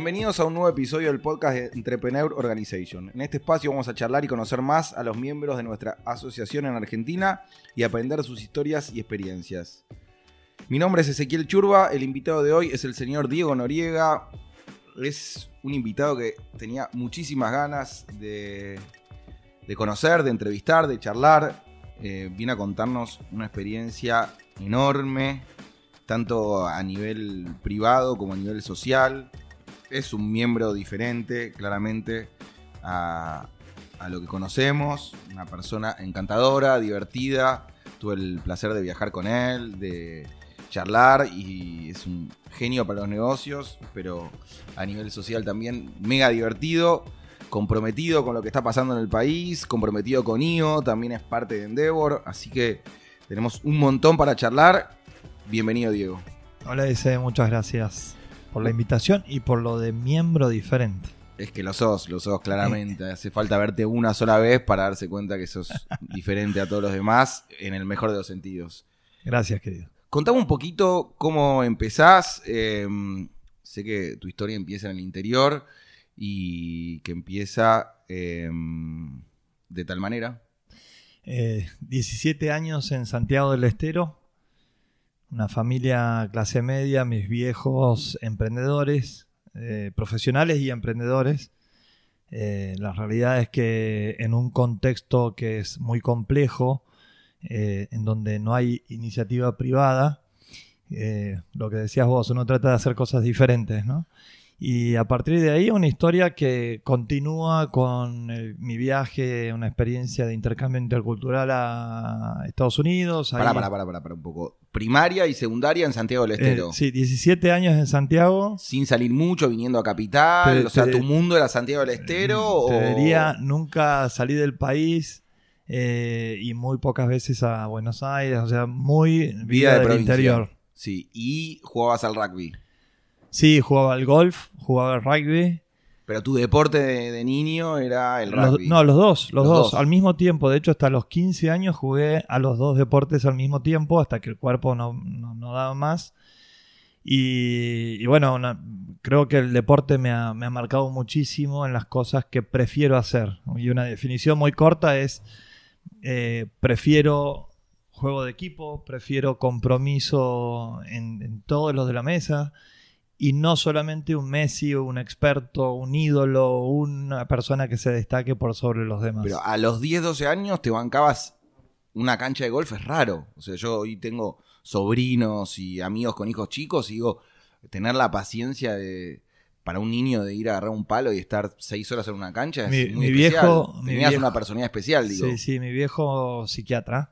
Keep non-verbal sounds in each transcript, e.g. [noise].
Bienvenidos a un nuevo episodio del podcast de Entrepreneur Organization. En este espacio vamos a charlar y conocer más a los miembros de nuestra asociación en Argentina y aprender sus historias y experiencias. Mi nombre es Ezequiel Churba, el invitado de hoy es el señor Diego Noriega. Es un invitado que tenía muchísimas ganas de, conocer, de entrevistar, de charlar. Eh, viene a contarnos una experiencia enorme, tanto a nivel privado como a nivel social es un miembro diferente, claramente, a, lo que conocemos. Una persona encantadora, divertida. Tuve el placer de viajar con él, de charlar y es un genio para los negocios, pero a nivel social también mega divertido, comprometido con lo que está pasando en el país, comprometido con IO, también es parte de Endeavor, así que tenemos un montón para charlar. Bienvenido Diego. Hola Dice, muchas gracias por la invitación y por lo de miembro diferente. Es que lo sos, lo sos claramente. Hace falta verte una sola vez para darse cuenta que sos [laughs] diferente a todos los demás en el mejor de los sentidos. Gracias, querido. Contame un poquito cómo empezás. Em, sé que tu historia empieza en el interior y que empieza em, de tal manera. 17 eh, años en Santiago del Estero, una familia clase media, mis viejos emprendedores, eh, profesionales y emprendedores. Eh, la realidad es que en un contexto que es muy complejo, eh, en donde no hay iniciativa privada, lo que decías vos, uno trata de hacer cosas diferentes, ¿no? Y a partir de ahí una historia que continúa con mi viaje, una experiencia de intercambio intercultural a Estados Unidos. Para, para, para, para, un poco. Primaria y secundaria en Santiago del Estero. Eh, sí, 17 años en Santiago. Sin salir mucho, viniendo a Capital. o sea, tu mundo era Santiago del Estero. Te diría, nunca salí del país. Eh, y muy pocas veces a Buenos Aires, o sea, muy vida, del interior. Sí, y jugabas al rugby. Sí, jugaba al golf, jugaba al rugby. Pero tu deporte de, niño era el rugby. no, los dos, los, dos, al mismo tiempo. De hecho, hasta los 15 años jugué a los dos deportes al mismo tiempo, hasta que el cuerpo no, daba más. Y, bueno, creo que el deporte me ha, marcado muchísimo en las cosas que prefiero hacer. Y una definición muy corta es, eh, prefiero juego de equipo, prefiero compromiso en, en todos los de la mesa y no solamente un Messi o un experto, un ídolo, una persona que se destaque por sobre los demás. Pero a los 10, 12 años te bancabas una cancha de golf, es raro. O sea, yo hoy tengo sobrinos y amigos con hijos chicos y digo, tener la paciencia de para un niño de ir a agarrar un palo y estar seis horas en una cancha es mi, muy mi Viejo, Tenías una personalidad especial, digo. Sí, sí, mi viejo psiquiatra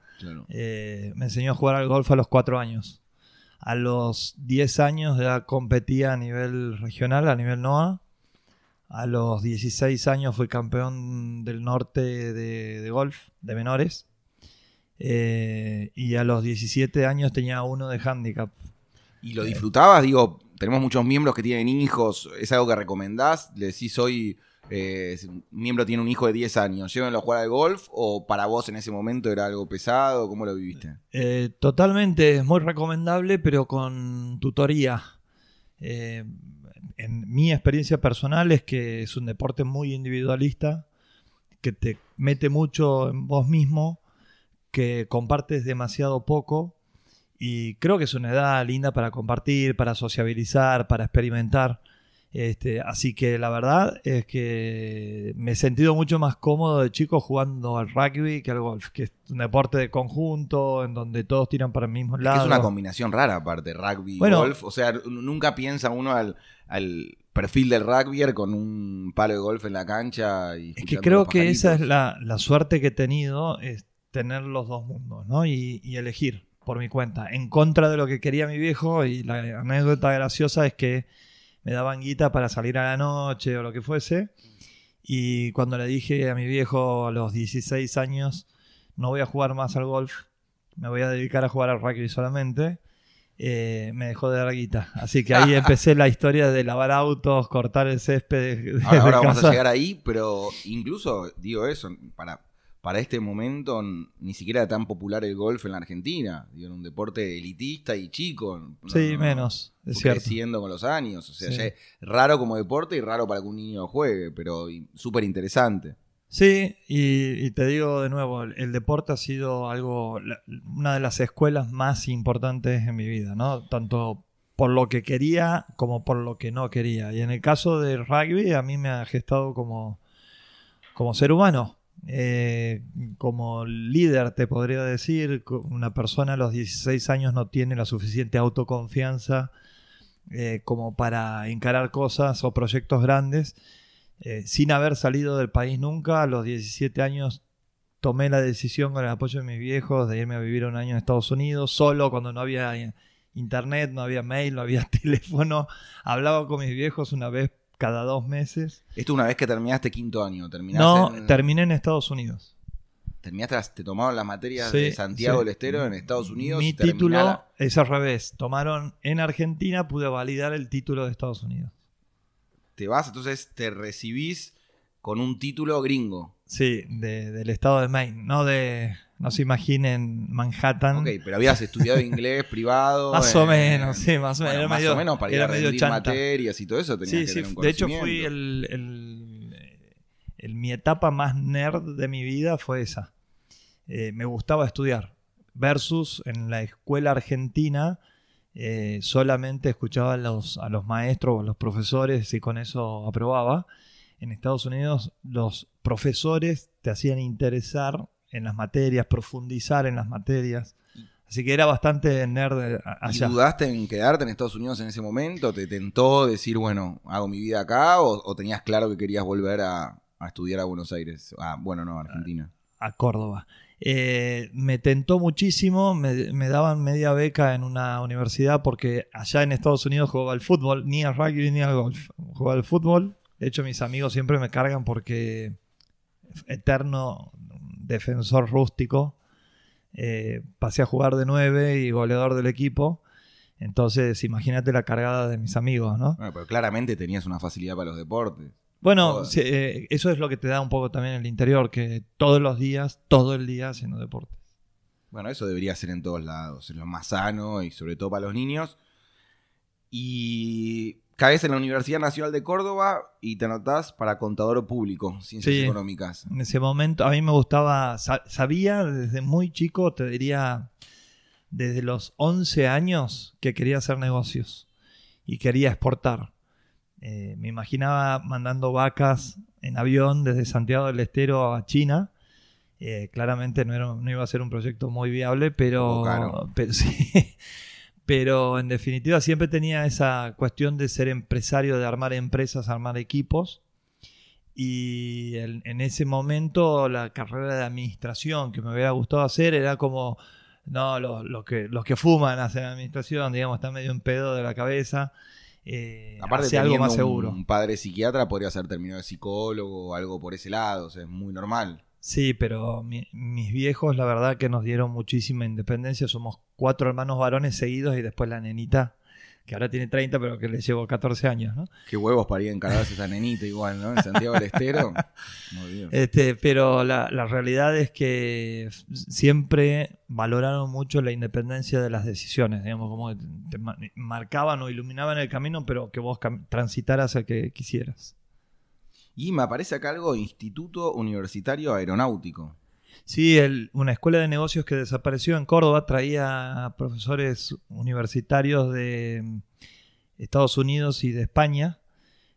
eh, me enseñó a jugar al golf a los cuatro años. A los 10 años ya competía a nivel regional, a nivel NOA. A los 16 años fui campeón del norte de, golf, de menores. Eh, y a los 17 años tenía uno de handicap. ¿Y lo disfrutabas? Digo, tenemos muchos miembros que tienen hijos. ¿Es algo que recomendás? ¿Le decís hoy, eh, un miembro tiene un hijo de 10 años, llévenlo a jugar al golf o para vos en ese momento era algo pesado? ¿Cómo lo viviste? Eh, totalmente, es muy recomendable, pero con tutoría. Eh, en mi experiencia personal es que es un deporte muy individualista, que te mete mucho en vos mismo, que compartes demasiado poco y creo que es una edad linda para compartir, para sociabilizar, para experimentar. Este, así que la verdad es que me he sentido mucho más cómodo de chico jugando al rugby que al golf, que es un deporte de conjunto en donde todos tiran para el mismo lado. Es, una combinación rara aparte, rugby y golf. O sea, nunca piensa uno al, perfil del rugbyer con un palo de golf en la cancha. Y es que creo que esa es la, suerte que he tenido, es tener los dos mundos, ¿no? Y, y elegir por mi cuenta, en contra de lo que quería mi viejo. Y la anécdota graciosa es que me daban guita para salir a la noche o lo que fuese. Y cuando le dije a mi viejo a los 16 años, no voy a jugar más al golf, me voy a dedicar a jugar al rugby solamente, eh, me dejó de dar guita. Así que ahí [laughs] empecé la historia de lavar autos, cortar el césped. ahora, vamos a llegar ahí, pero incluso digo eso, para para este momento ni siquiera era tan popular el golf en la Argentina. Digo, era un deporte elitista y chico. Sí, no- menos, es cierto. creciendo con los años. O sea, Sí. ya es raro como deporte y raro para que un niño juegue, pero súper interesante. Sí, y, y te digo de nuevo, el, el deporte ha sido algo, la- una de las escuelas más importantes en mi vida, ¿no? Tanto por lo que quería como por lo que no quería. Y en el caso del rugby, a mí me ha gestado como, como ser humano, eh, como líder, te podría decir. Una persona a los 16 años no tiene la suficiente autoconfianza eh, como para encarar cosas o proyectos grandes. Eh, sin haber salido del país nunca, a los 17 años tomé la decisión con el apoyo de mis viejos de irme a vivir un año en Estados Unidos, solo cuando no había internet, no había mail, no había [laughs] teléfono. Hablaba con mis viejos una vez cada dos meses. Esto una vez que terminaste quinto año, terminaste No, en- terminé en Estados Unidos. terminaste, las- te tomaron las materias Sí, de Santiago sí. del Estero en Estados Unidos. Mi y título es al revés. Tomaron en Argentina, pude validar el título de Estados Unidos. Te vas, entonces te recibís con un título gringo. Sí, de- del estado de Maine, no de, no se imaginen Manhattan. Ok, pero habías estudiado inglés privado. [laughs] Más o eh, menos, sí, más o menos. bueno, Era más medio- o menos para ir a rendir materias y todo eso tenías Sí, que sí, tener un de hecho fui el- el- mi etapa más nerd de mi vida fue esa. Eh, me gustaba estudiar. Versus en la escuela argentina eh, solamente escuchaba a los, a los maestros o a los profesores y con eso aprobaba. En Estados Unidos los profesores te hacían interesar en las materias, profundizar en las materias. Así que era bastante nerd eh, a- ¿Y allá. dudaste en quedarte en Estados Unidos en ese momento? ¿Te tentó decir, bueno, hago mi vida acá? ¿O, o tenías claro que querías volver a, a estudiar a Buenos Aires? Ah, bueno, no, a Argentina. a Córdoba. Eh, me tentó muchísimo, me, me daban media beca en una universidad porque allá en Estados Unidos jugaba al fútbol, ni al rugby ni al golf. Jugaba al fútbol. De hecho, mis amigos siempre me cargan porque eterno defensor rústico. eh, pasé a jugar de 9 y goleador del equipo. Entonces, imagínate la cargada de mis amigos, ¿no? Bueno, pero claramente tenías una facilidad para los deportes. Bueno, sí, eh, eso es lo que te da un poco también el interior, que todos los días, todo el día haciendo deporte. Bueno, eso debería ser en todos lados, es lo más sano y sobre todo para los niños. Y caes en la Universidad Nacional de Córdoba y te anotás para contador público, ciencias Sí. económicas. En ese momento a mí me gustaba, sa- sabía desde muy chico, te diría desde los 11 años que quería hacer negocios y quería exportar. Eh, me imaginaba mandando vacas en avión desde Santiago del Estero a China. Eh, claramente no, era, no iba a ser un proyecto muy viable, pero, [laughs] pero sí. Pero en definitiva siempre tenía esa cuestión de ser empresario, de armar empresas, armar equipos. Y en, en ese momento la carrera de administración que me hubiera gustado hacer era como, no, los, los que, los que fuman hacen administración, digamos, están medio en pedo de la cabeza. Eh, Aparte, hace algo más seguro. un padre psiquiatra, podrías haber terminado de psicólogo o algo por ese lado, o sea, es muy normal. Sí, pero mi- mis viejos, la verdad que nos dieron muchísima independencia. Somos cuatro hermanos varones seguidos y después la nenita, que ahora tiene 30, pero que le llevo 14 años, ¿no? Qué huevos para ir a encargarse esa nenita igual, ¿no? En Santiago del Estero. [laughs] Muy bien. Este, pero la, la realidad es que siempre valoraron mucho la independencia de las decisiones, digamos, como que te ma- marcaban o iluminaban el camino, pero que vos transitaras el que quisieras. Y me aparece acá algo, Instituto Universitario Aeronáutico. Sí, el- una escuela de negocios que desapareció en Córdoba traía profesores universitarios de mm, Estados Unidos y de España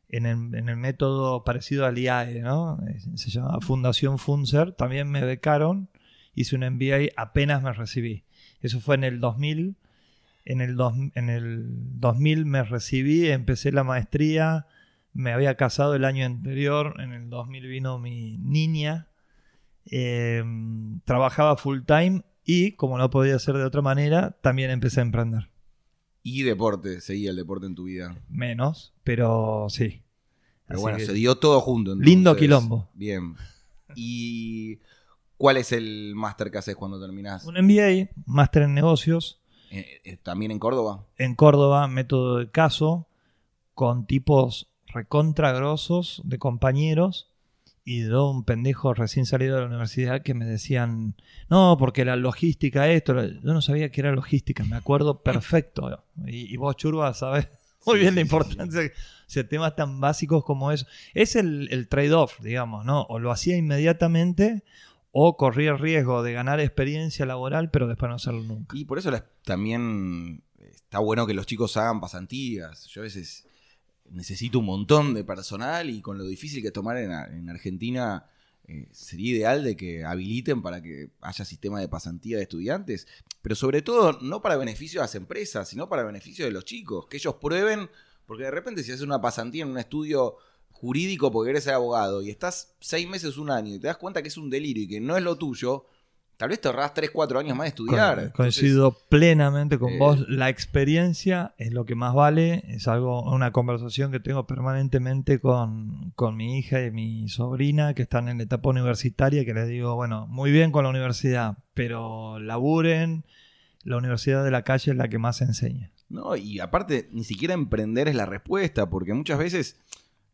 en el, en el método parecido al IAE, ¿no? Se llama Fundación Funcer. También me becaron, hice un MBA, apenas me recibí. Eso fue en el 2000. En el, dos- en el 2000 me recibí, empecé la maestría, me había casado el año anterior, en el 2000 vino mi niña, eh, trabajaba full time y, como no podía ser de otra manera, también empecé a emprender. Y deporte, seguía el deporte en tu vida. Menos, pero sí. Pero Así bueno, se dio todo junto. Lindo quilombo. Bien. ¿Y cuál es el máster que haces cuando terminás? Un MBA, máster en negocios, Eh, eh, ¿También en Córdoba? en Córdoba, método de caso, con tipos recontra grosos de compañeros y de un pendejo recién salido de la universidad que me decían, no, porque la logística esto, yo no sabía que era logística, me acuerdo perfecto. Y, vos, Churba, sabes muy bien la importancia de temas tan básicos como eso. Es el, el trade-off, digamos, ¿no? O lo hacía inmediatamente o corría el riesgo de ganar experiencia laboral, pero después no hacerlo nunca. Y por eso también está bueno que los chicos hagan pasantías. Yo a veces necesito un montón de personal y con lo difícil que es tomar en, Argentina, eh, sería ideal de que habiliten para que haya sistema de pasantía de estudiantes, pero sobre todo no para beneficio de las empresas, sino para beneficio de los chicos, que ellos prueben, porque de repente si haces una pasantía en un estudio jurídico porque eres abogado y estás seis meses, un año y te das cuenta que es un delirio y que no es lo tuyo, tal vez te ahorras 3, 4 años más de estudiar. coincido plenamente con eh, vos. La experiencia es lo que más vale. Es algo, una conversación que tengo permanentemente con, mi hija y mi sobrina que están en la etapa universitaria, que les digo, bueno, muy bien con la universidad, pero laburen. La universidad de la calle es la que más enseña. No, y aparte, ni siquiera emprender es la respuesta, porque muchas veces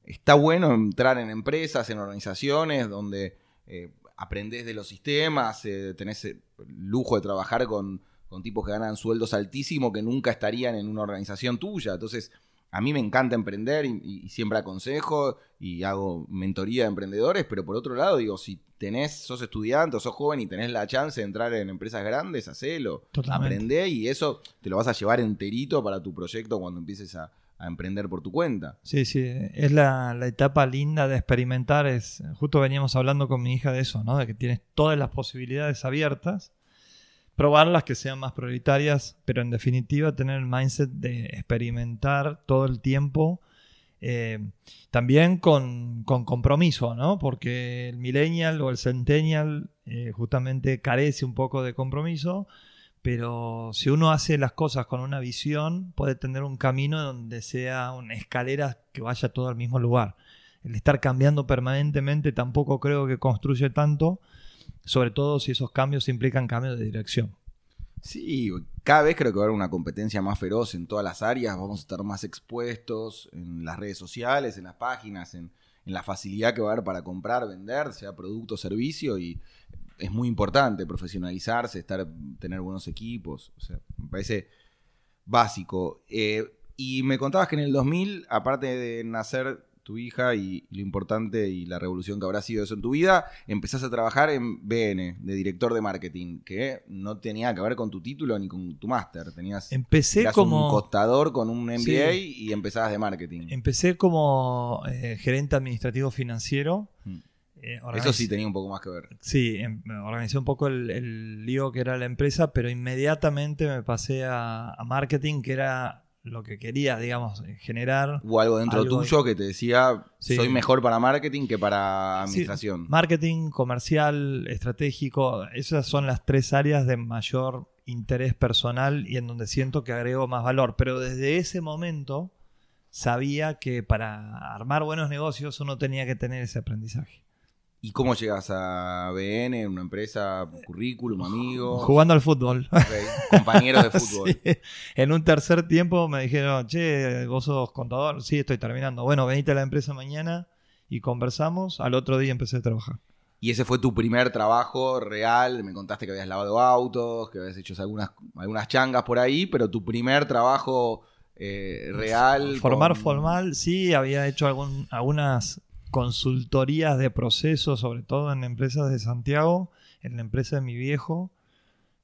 está bueno entrar en empresas, en organizaciones donde eh, aprendés de los sistemas, eh, tenés el lujo de trabajar con, tipos que ganan sueldos altísimos que nunca estarían en una organización tuya. Entonces, a mí me encanta emprender y, siempre aconsejo y hago mentoría de emprendedores, pero por otro lado, digo, si tenés, sos estudiante o sos joven y tenés la chance de entrar en empresas grandes, hacelo. Aprendé y eso te lo vas a llevar enterito para tu proyecto cuando empieces a, a emprender por tu cuenta. Sí, sí, es la, etapa linda de experimentar. Es, justo veníamos hablando con mi hija de eso, ¿no? De que tienes todas las posibilidades abiertas, probarlas que sean más prioritarias, pero en definitiva tener el mindset de experimentar todo el tiempo. Eh, también con, compromiso, ¿no? Porque el millennial o el centennial eh, justamente carece un poco de compromiso pero si uno hace las cosas con una visión, puede tener un camino donde sea una escalera que vaya todo al mismo lugar. El estar cambiando permanentemente tampoco creo que construye tanto, sobre todo si esos cambios implican cambios de dirección. Sí, cada vez creo que va a haber una competencia más feroz en todas las áreas, vamos a estar más expuestos en las redes sociales, en las páginas, en, en la facilidad que va a haber para comprar, vender, sea producto o servicio, y es muy importante profesionalizarse, estar, tener buenos equipos. O sea, me parece básico. Eh, y me contabas que en el 2000, aparte de nacer tu hija y, lo importante y la revolución que habrá sido eso en tu vida, empezaste a trabajar en BN, de director de marketing, que no tenía que ver con tu título ni con tu máster. Tenías Empecé como un costador con un MBA y empezabas de marketing. Empecé como eh, gerente administrativo financiero. Mm. Eh, Eso sí tenía un poco más que ver. Sí, em, organizé un poco el, lío que era la empresa, pero inmediatamente me pasé a, marketing, que era lo que quería, digamos, generar. O algo dentro tuyo que te decía, soy mejor para marketing que para administración. marketing, comercial, estratégico, esas son las tres áreas de mayor interés personal y en donde siento que agrego más valor. Pero desde ese momento sabía que para armar buenos negocios uno tenía que tener ese aprendizaje. ¿Y cómo llegas a BN, una empresa, currículum, amigos? Jugando al fútbol. Compañeros de [laughs] fútbol. En un tercer tiempo me dijeron, che, vos sos contador. Sí, estoy terminando. Bueno, venite a la empresa mañana y conversamos. Al otro día empecé a trabajar. Y ese fue tu primer trabajo real. Me contaste que habías lavado autos, que habías hecho algunas, algunas changas por ahí, pero tu primer trabajo eh, real. Formar formal, sí, había hecho algún, algunas consultorías de procesos, sobre todo en empresas de Santiago, en la empresa de mi viejo.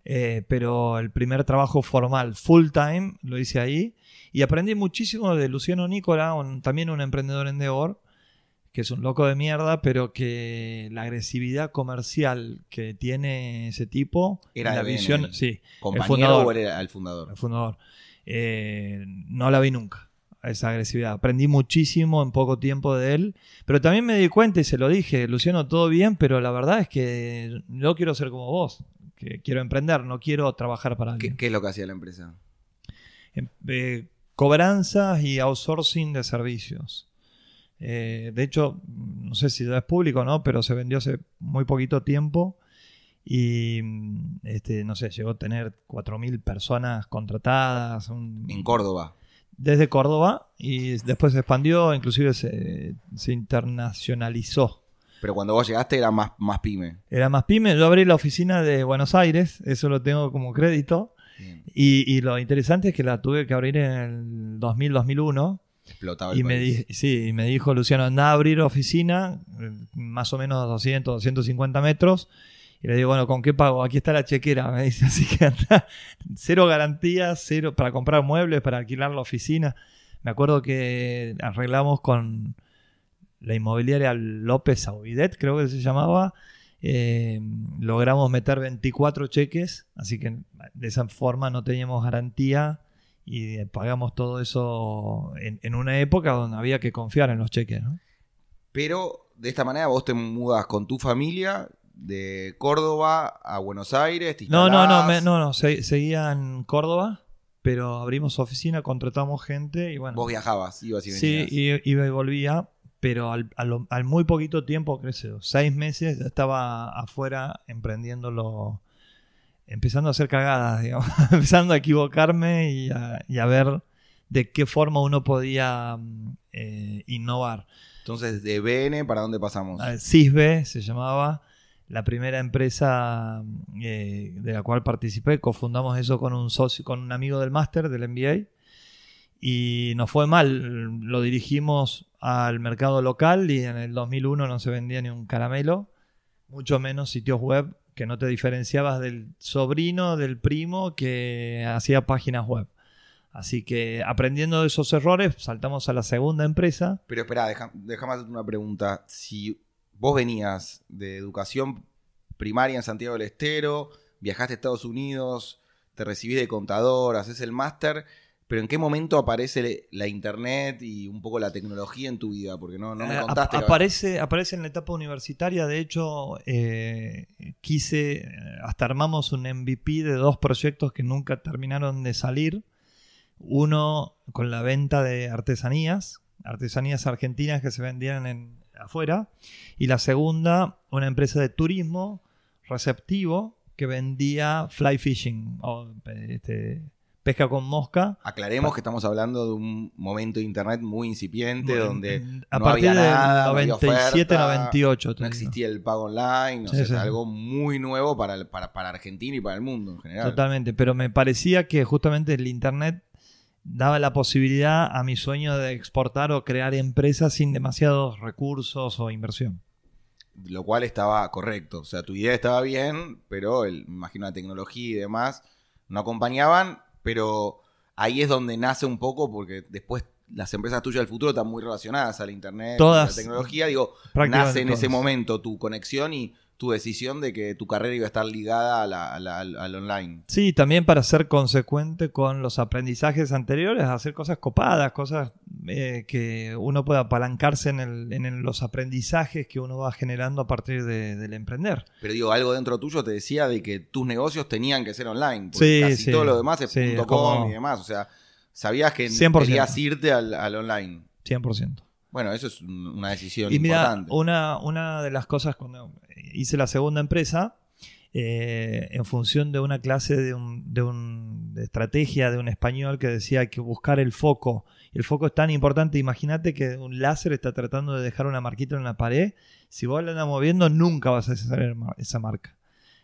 Eh, pero el primer trabajo formal, full time, lo hice ahí. Y aprendí muchísimo de Luciano Nicola, también un emprendedor en Deor, que es un loco de mierda, pero que la agresividad comercial que tiene ese tipo, era la visión, sí, el fundador, era el fundador. El fundador. Eh, no la vi nunca esa agresividad. Aprendí muchísimo en poco tiempo de él, pero también me di cuenta y se lo dije, Luciano, todo bien, pero la verdad es que no quiero ser como vos, que quiero emprender, no quiero trabajar para alguien. ¿Qué, es lo que hacía la empresa? Em, eh, cobranzas y outsourcing de servicios. Eh, de hecho, no sé si ya es público no, pero se vendió hace muy poquito tiempo y este, no sé, llegó a tener 4.000 personas contratadas. en Córdoba desde Córdoba y después se expandió, inclusive se, internacionalizó. Pero cuando vos llegaste era más, más pyme. Era más pyme. Yo abrí la oficina de Buenos Aires, eso lo tengo como crédito. Y, y lo interesante es que la tuve que abrir en el 2000-2001. Explotaba el Y me, país. di- sí, y me dijo Luciano, anda a abrir oficina, eh, más o menos 200, 250 metros. Y le digo, bueno, ¿con qué pago? Aquí está la chequera. Me dice, así que anda, cero garantías, cero para comprar muebles, para alquilar la oficina. Me acuerdo que arreglamos con la inmobiliaria López Aubidet, creo que se llamaba. Eh, logramos meter 24 cheques, así que de esa forma no teníamos garantía y eh, pagamos todo eso en, una época donde había que confiar en los cheques. Pero de esta manera vos te mudas con tu familia de Córdoba a Buenos Aires. No, no, no, me- no, no, se- seguía en Córdoba, pero abrimos oficina, contratamos gente y bueno. Vos viajabas, ibas y Sí, venías. i- iba y volvía, pero al, a lo- al muy poquito tiempo, creo, seis meses, ya estaba afuera emprendiéndolo, empezando a hacer cagadas, [laughs] digamos, empezando a equivocarme y a, y a ver de qué forma uno podía mm, eh, innovar. Entonces, de BN, ¿para dónde pasamos? Ah, Cisbe se llamaba, la primera empresa eh, de la cual participé. Cofundamos eso con un socio, con un amigo del máster del MBA. Y nos fue mal. Lo dirigimos al mercado local y en el 2001 no se vendía ni un caramelo, mucho menos sitios web que no te diferenciabas del sobrino, del primo que hacía páginas web. Así que aprendiendo de esos errores, saltamos a la segunda empresa. Pero espera, déjame hacerte una pregunta. Si vos venías de educación primaria en Santiago del Estero, viajaste a Estados Unidos, te recibís de contador, haces el máster, pero ¿en qué momento aparece la internet y un poco la tecnología en tu vida? Porque no, no me Eh, contaste. ap- aparece, aparece en la etapa universitaria. De hecho, eh, quise, eh, hasta armamos un MVP de dos proyectos que nunca terminaron de salir. Uno con la venta de artesanías, artesanías argentinas que se vendían en, afuera. Y la segunda, una empresa de turismo receptivo que vendía fly fishing, o este, pesca con mosca. Aclaremos que estamos hablando de un momento de internet muy incipiente, Bueno, donde a no partir había nada, no había 97, oferta, 98. te no existía el pago online, o Sí, algo muy nuevo para, para, para Argentina y para el mundo en general. Totalmente, pero me parecía que justamente el Internet daba la posibilidad a mi sueño de exportar o crear empresas sin demasiados recursos o inversión. Lo cual estaba correcto. O sea, tu idea estaba bien, pero el, me imagino la tecnología y demás no acompañaban, pero ahí es donde nace un poco, porque después las empresas tuyas del futuro están muy relacionadas al internet, Todas. a la tecnología. Digo, nace en ese momento tu conexión y tu decisión de que tu carrera iba a estar ligada a la- a la- al, online. Sí, también para ser consecuente con los aprendizajes anteriores, hacer cosas copadas, cosas eh, que uno pueda apalancarse en, el- en el- los aprendizajes que uno va generando a partir de- del emprender. Pero digo, algo dentro tuyo te decía de que tus negocios tenían que ser online. Porque Sí, casi sí. todo lo demás es Sí, punto .com como- y demás. O sea, sabías que 100%. querías irte al, al online. 100%. Bueno, eso es un- una decisión Y mira, importante. una, una de las cosas cuando hice la segunda empresa, eh, en función de una clase de, un, de, un- de estrategia de un español que decía que buscar el foco. El foco es tan importante. Imagínate que un láser está tratando de dejar una marquita en la pared. Si vos la andas moviendo, nunca vas a hacer esa marca.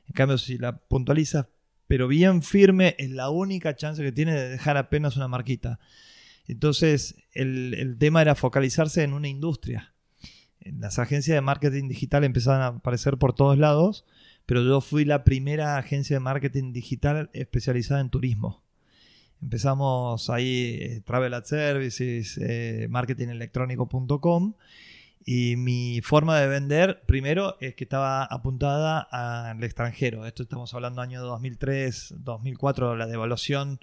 En cambio, si la puntualizas, pero bien firme, es la única chance que tiene de dejar apenas una marquita. Entonces, el, el tema era focalizarse en una industria. Las agencias de marketing digital empezaban a aparecer por todos lados, pero yo fui la primera agencia de marketing digital especializada en turismo. Empezamos ahí eh, Travel Ad Services, eh, marketingelectrónico.com y mi forma de vender, primero, es que estaba apuntada al extranjero. Esto estamos hablando año 2003, 2004, la devaluación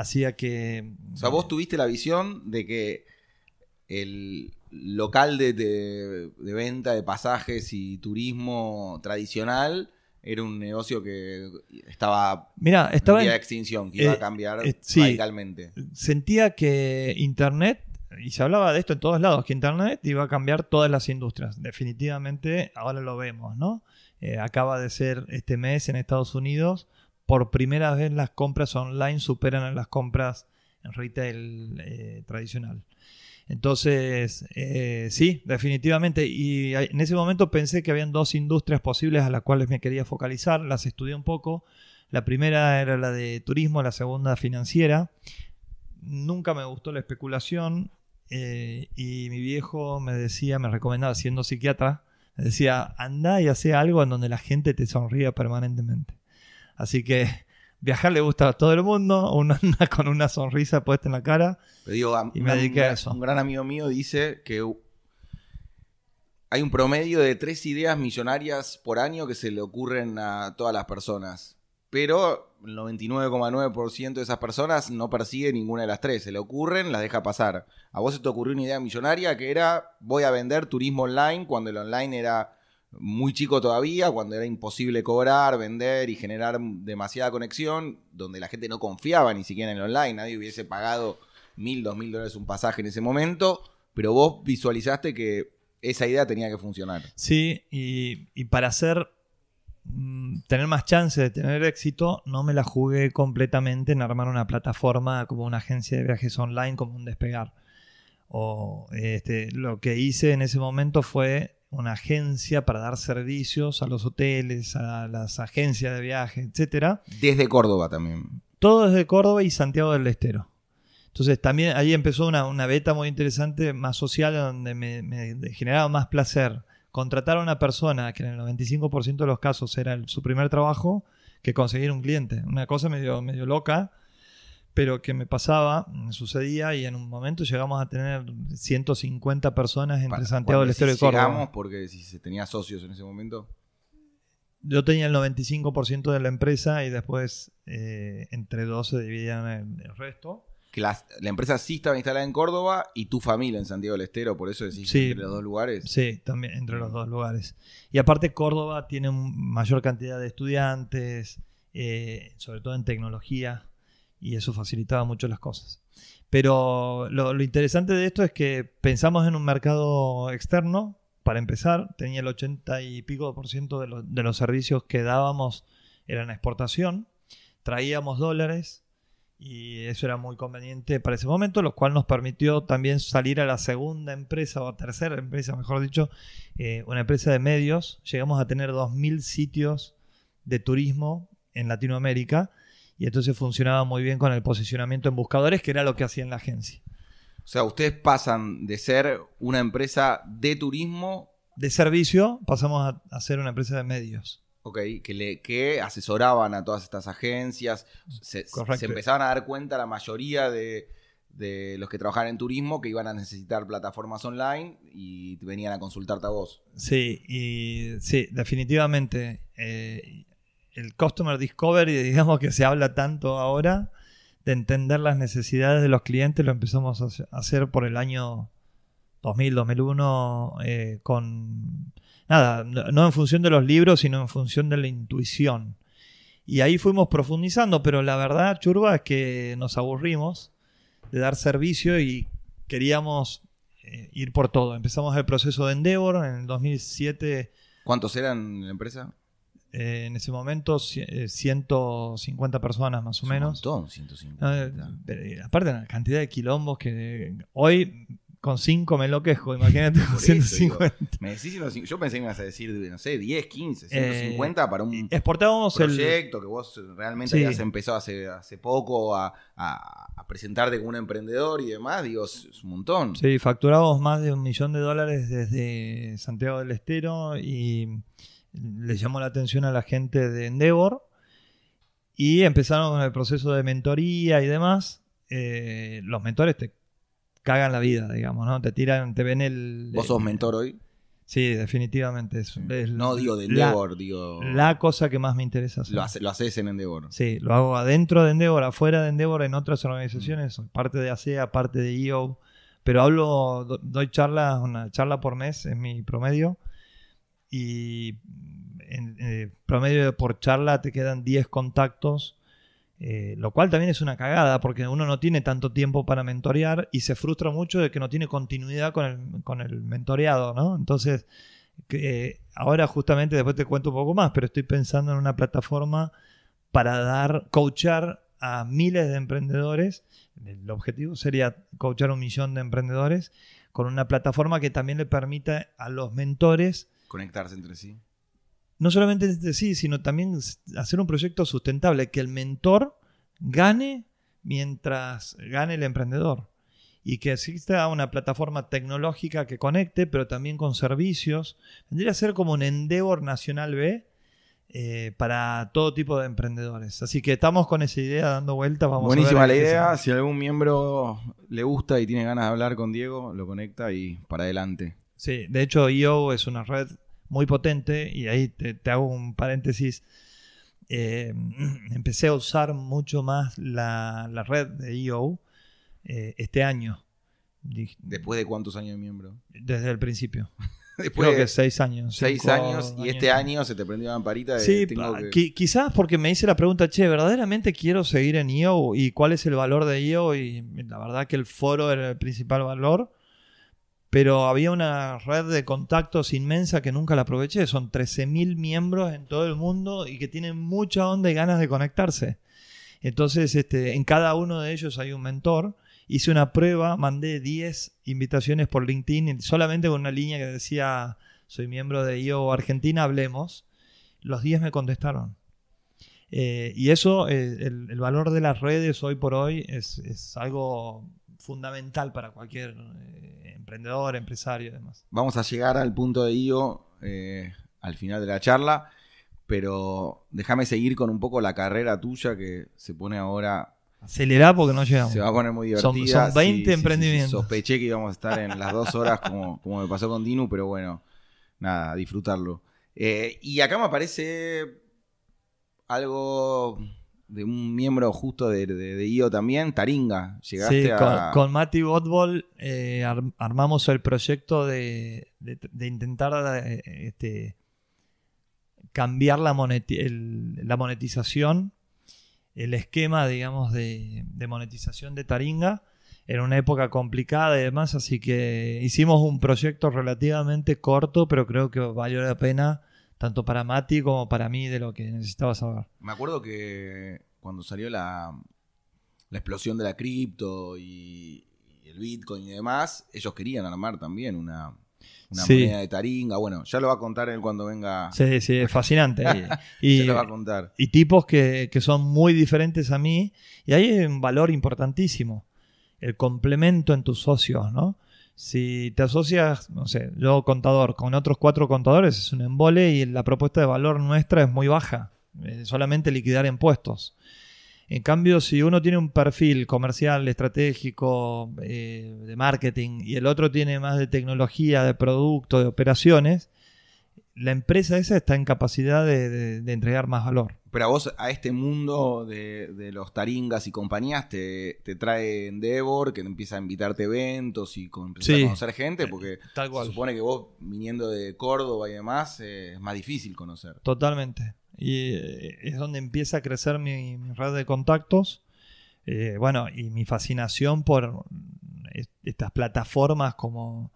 hacía que... O sea, vos tuviste la visión de que el local de, de- de venta de pasajes y turismo tradicional era un negocio que estaba Mira, estaba en de extinción, que iba eh, a cambiar eh, sí. radicalmente. sentía que Internet, y se hablaba de esto en todos lados, que Internet iba a cambiar todas las industrias. Definitivamente, ahora lo vemos, ¿no? Eh, acaba de ser este mes en Estados Unidos, por primera vez las compras online superan a las compras en retail eh, tradicional. Entonces, eh, sí, definitivamente. Y en ese momento pensé que habían dos industrias posibles a las cuales me quería focalizar. Las estudié un poco. La primera era la de turismo, la segunda financiera. Nunca me gustó la especulación. eh, y mi viejo me decía, me recomendaba, siendo psiquiatra, me decía, anda y hace algo en donde la gente te sonría permanentemente. Así que [laughs] viajar le gusta a todo el mundo, uno [laughs] anda con una sonrisa puesta en la cara. Pero digo, a- Y me un- dediqué a eso. Un gran amigo mío dice que hay un promedio de tres ideas millonarias por año que se le ocurren a todas las personas. Pero el 99,9% de esas personas no persigue ninguna de las tres. Se le ocurren, las deja pasar. A vos se te ocurrió una idea millonaria que era voy a vender turismo online cuando el online era muy chico todavía, cuando era imposible cobrar, vender y generar demasiada conexión, donde la gente no confiaba ni siquiera en el online, nadie hubiese pagado mil, dos mil dólares un pasaje en ese momento, pero vos visualizaste que esa idea tenía que funcionar. Sí, y, y para hacer mm, tener más chance de tener éxito, no me la jugué completamente en armar una plataforma como una agencia de viajes online, como un despegar. O este, lo que hice en ese momento fue una agencia para dar servicios a los hoteles, a las agencias de viajes, etcétera. Desde Córdoba también. Todo desde Córdoba y Santiago del Estero. Entonces también ahí empezó una, una beta muy interesante, más social, donde me, me generaba más placer contratar a una persona que en el 95% de los casos era el- su primer trabajo que conseguir un cliente. Una cosa medio, medio loca, pero que me pasaba, me sucedía y en un momento llegamos a tener 150 personas entre Para- Santiago del Estero y Córdoba. llegamos, porque si se tenía socios en ese momento. Yo tenía el 95% de la empresa y después eh, entre dos se dividían el- el resto. Que la, la empresa sí estaba instalada en Córdoba y tu familia en Santiago del Estero, por eso decís Sí. entre los dos lugares. Sí, también entre los dos lugares. Y aparte Córdoba tiene mayor cantidad de estudiantes, eh, sobre todo en tecnología, y eso facilitaba mucho las cosas. Pero lo, interesante de esto es que pensamos en un mercado externo, para empezar, tenía el 80 y pico por ciento de, lo- de los servicios que dábamos eran exportación, traíamos dólares y eso era muy conveniente para ese momento, lo cual nos permitió también salir a la segunda empresa o tercera empresa, mejor dicho, eh, una empresa de medios. Llegamos a tener 2.000 sitios de turismo en Latinoamérica y entonces funcionaba muy bien con el posicionamiento en buscadores, que era lo que hacía en la agencia. O sea, ustedes pasan de ser una empresa de turismo, De servicio pasamos a, a ser una empresa de medios. ok, que, le, que asesoraban a todas estas agencias. Se empezaban a dar cuenta la mayoría de, de los que trabajaban en turismo que iban a necesitar plataformas online y venían a consultarte a vos. Sí, y sí, definitivamente. eh, el Customer Discovery, digamos que se habla tanto ahora, de entender las necesidades de los clientes, lo empezamos a hace- a hacer por el año 2000, 2001, eh, con... Nada, no en función de los libros, sino en función de la intuición. Y ahí fuimos profundizando, pero la verdad, Churba, es que nos aburrimos de dar servicio y queríamos eh, ir por todo. Empezamos el proceso de Endeavor en el 2007. ¿Cuántos eran en la empresa? Eh, en ese momento, eh, 150 personas más o Es un menos. montón, 150. Eh, pero, eh, aparte, la cantidad de quilombos que hoy con 5 me lo quejo, imagínate con Por eso, 150. Me decís 150, yo pensé que me ibas a decir, no sé, 10, 15, Eh, 150 para un Exportábamos el. proyecto que vos realmente Sí. habías empezado hace, hace poco a, a- a presentarte como un emprendedor y demás, digo, es, un montón. Sí, facturábamos más de un millón de dólares desde Santiago del Estero y le llamó la atención a la gente de Endeavor y empezaron con el proceso de mentoría y demás. Eh, los mentores te cagan la vida, digamos, ¿no? Te tiran, te ven el... ¿Vos sos mentor hoy? Sí, definitivamente. Es, es No digo de la- Endeavor, digo... La cosa que más me interesa hacer. Lo, hace- lo haces en Endeavor. Sí, lo hago adentro de Endeavor, afuera de Endeavor, en otras organizaciones, soy parte de ASEA, parte de EO, pero hablo, do- doy charlas, una charla por mes es mi promedio, y en eh, promedio por charla te quedan 10 contactos, eh, lo cual también es una cagada, porque uno no tiene tanto tiempo para mentorear y se frustra mucho de que no tiene continuidad con el, con el mentoreado, ¿no? Entonces, eh, ahora justamente, después te cuento un poco más, pero estoy pensando en una plataforma para dar, coachar a miles de emprendedores. El objetivo sería coachar un millón de emprendedores con una plataforma que también le permita a los mentores conectarse entre sí. No solamente entre sí, sino también hacer un proyecto sustentable, que el mentor gane mientras gane el emprendedor y que exista una plataforma tecnológica que conecte, pero también con servicios. Vendría a ser como un Endeavor Nacional B eh, para todo tipo de emprendedores. Así que estamos con esa idea dando vuelta. Vamos Buenísima a la idea. Si algún miembro le gusta y tiene ganas de hablar con Diego, lo conecta y para adelante. Sí, de hecho IO es una red muy potente y ahí te, hago un paréntesis. Eh, [clears throat] empecé a usar mucho más la, red de IO eh, este año. ¿Después de cuántos años de miembro? Desde el principio. [laughs] Después Creo que seis años. Seis años y este año se te prendió la lamparita. De, sí, quizás porque me hice la pregunta, che, ¿verdaderamente quiero seguir en IO? ¿Y cuál es el valor de IO? Y la verdad que el foro era el principal valor. Pero había una red de contactos inmensa que nunca la aproveché. Son 13.000 miembros en todo el mundo y que tienen mucha onda y ganas de conectarse. Entonces, este, en cada uno de ellos hay un mentor hice una prueba, mandé 10 invitaciones por LinkedIn solamente con una línea que decía, soy miembro de IO Argentina, hablemos. Los 10 me contestaron. Eh, y eso, eh, el, valor de las redes hoy por hoy es, algo fundamental para cualquier eh, emprendedor, empresario y demás. Vamos a llegar al punto de IO al final de la charla, pero déjame seguir con un poco la carrera tuya que se pone ahora Acelerá porque no llegamos. Se va a poner muy divertida. Son, 20 emprendimientos. sospeché que íbamos a estar en las dos horas como, como me pasó con Dinu, pero bueno, nada, disfrutarlo. Eh, y acá me aparece algo de un miembro justo de, de, IO también, Taringa. Llegaste sí, con, con Mati Botbol eh, armamos el proyecto de, intentar eh, este, cambiar la, la monetización el esquema, digamos, de, monetización de Taringa. en una época complicada y demás, así que hicimos un proyecto relativamente corto, pero creo que valió la pena tanto para Mati como para mí de lo que necesitaba saber. Me acuerdo que cuando salió la, la explosión de la cripto y, el Bitcoin y demás, ellos querían armar también una, una moneda de taringa. Bueno, ya lo va a contar él cuando venga. Sí, sí, es fascinante. [laughs] y, lo va a contar. Y tipos que, son muy diferentes a mí. Y hay un valor importantísimo. El complemento en tus socios, ¿no? Si te asocias, no sé, yo contador, con otros cuatro contadores, es un embole y la propuesta de valor nuestra es muy baja. solamente liquidar impuestos. En cambio, si uno tiene un perfil comercial, estratégico, eh, de marketing, y el otro tiene más de tecnología, de producto, de operaciones, la empresa esa está en capacidad de, entregar más valor. Pero a vos, a este mundo de, los taringas y compañías, te, trae Endeavor, que empieza a invitarte a eventos y con, a conocer gente, porque se supone que vos, viniendo de Córdoba y demás, eh, es más difícil conocer. Totalmente y eh, es donde empieza a crecer mi, red de contactos. Eh, bueno, y mi fascinación por estas plataformas como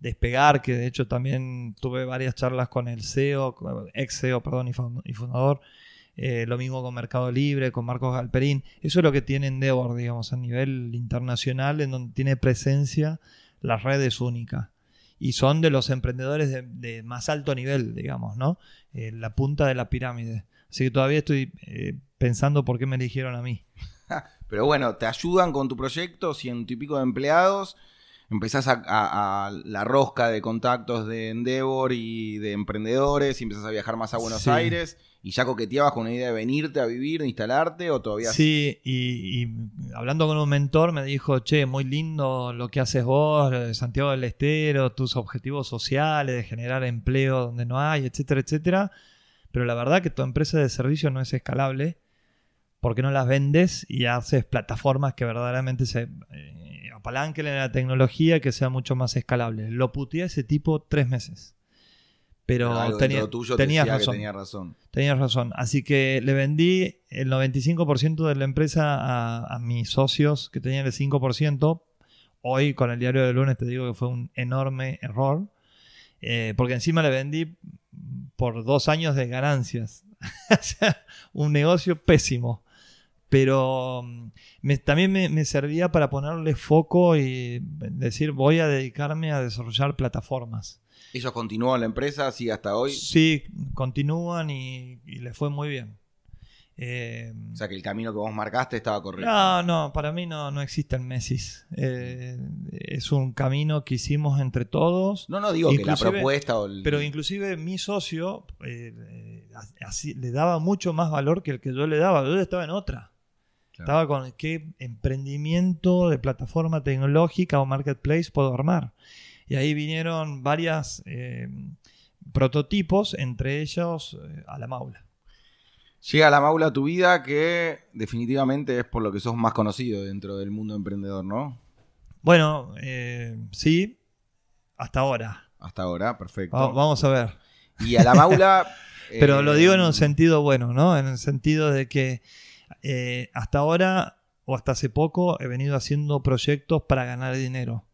Despegar, que de hecho también tuve varias charlas con el CEO, ex CEO, perdón, y fundador. Eh, lo mismo con Mercado Libre, con Marcos Galperín. Eso es lo que tiene Endeavor, digamos, a nivel internacional, en donde tiene presencia las redes únicas y son de los emprendedores de, más alto nivel, digamos, ¿no? Eh, la punta de la pirámide. Así que todavía estoy eh, pensando por qué me eligieron a mí. [laughs] Pero bueno, te ayudan con tu proyecto, ciento y pico de empleados, empezás a, la rosca de contactos de Endeavor y de emprendedores y empezás a viajar más a Buenos Aires y ya coqueteabas con una idea de venirte a vivir, de instalarte o todavía... Sí, y, hablando con un mentor me dijo, che, muy lindo lo que haces vos, Santiago del Estero, tus objetivos sociales, de generar empleo donde no hay, etcétera, etcétera. Pero la verdad que tu empresa de servicio no es escalable porque no las vendes y haces plataformas que verdaderamente se eh, apalanquen en la tecnología que sea mucho más escalable. Lo puteé a ese tipo tres meses. Pero tenía, tenías razón. tenía razón. Tenías razón. Así que le vendí el 95% de la empresa a, mis socios que tenían el 5%. Hoy con el diario de lunes te digo que fue un enorme error. Eh, porque encima le vendí por dos años de ganancias. [laughs] un negocio pésimo. Pero mm, me- también me, me servía para ponerle foco y decir voy a dedicarme a desarrollar plataformas. ¿Ellos continúan la empresa así hasta hoy? Sí, continúan y, y les fue muy bien. Eh, O sea que el camino que vos marcaste estaba correcto. no, no, para mí no, no existen Messis. Eh, es un camino que hicimos entre todos. No, no digo que la propuesta o el... Pero inclusive mi socio eh, eh, así, le daba mucho más valor que el que yo le daba. Yo estaba en otra. Estaba con qué emprendimiento de plataforma tecnológica o marketplace puedo armar. Y ahí vinieron varias eh, prototipos, entre ellos eh, a la maula. Llega a la maula a tu vida que definitivamente es por lo que sos más conocido dentro del mundo emprendedor, ¿no? Bueno, eh, sí, hasta ahora. Hasta ahora, perfecto. Va- vamos a ver. Y a la maula... [laughs] Pero lo digo en un sentido bueno, ¿no? En el sentido de que eh, hasta ahora o hasta hace poco he venido haciendo proyectos para ganar dinero.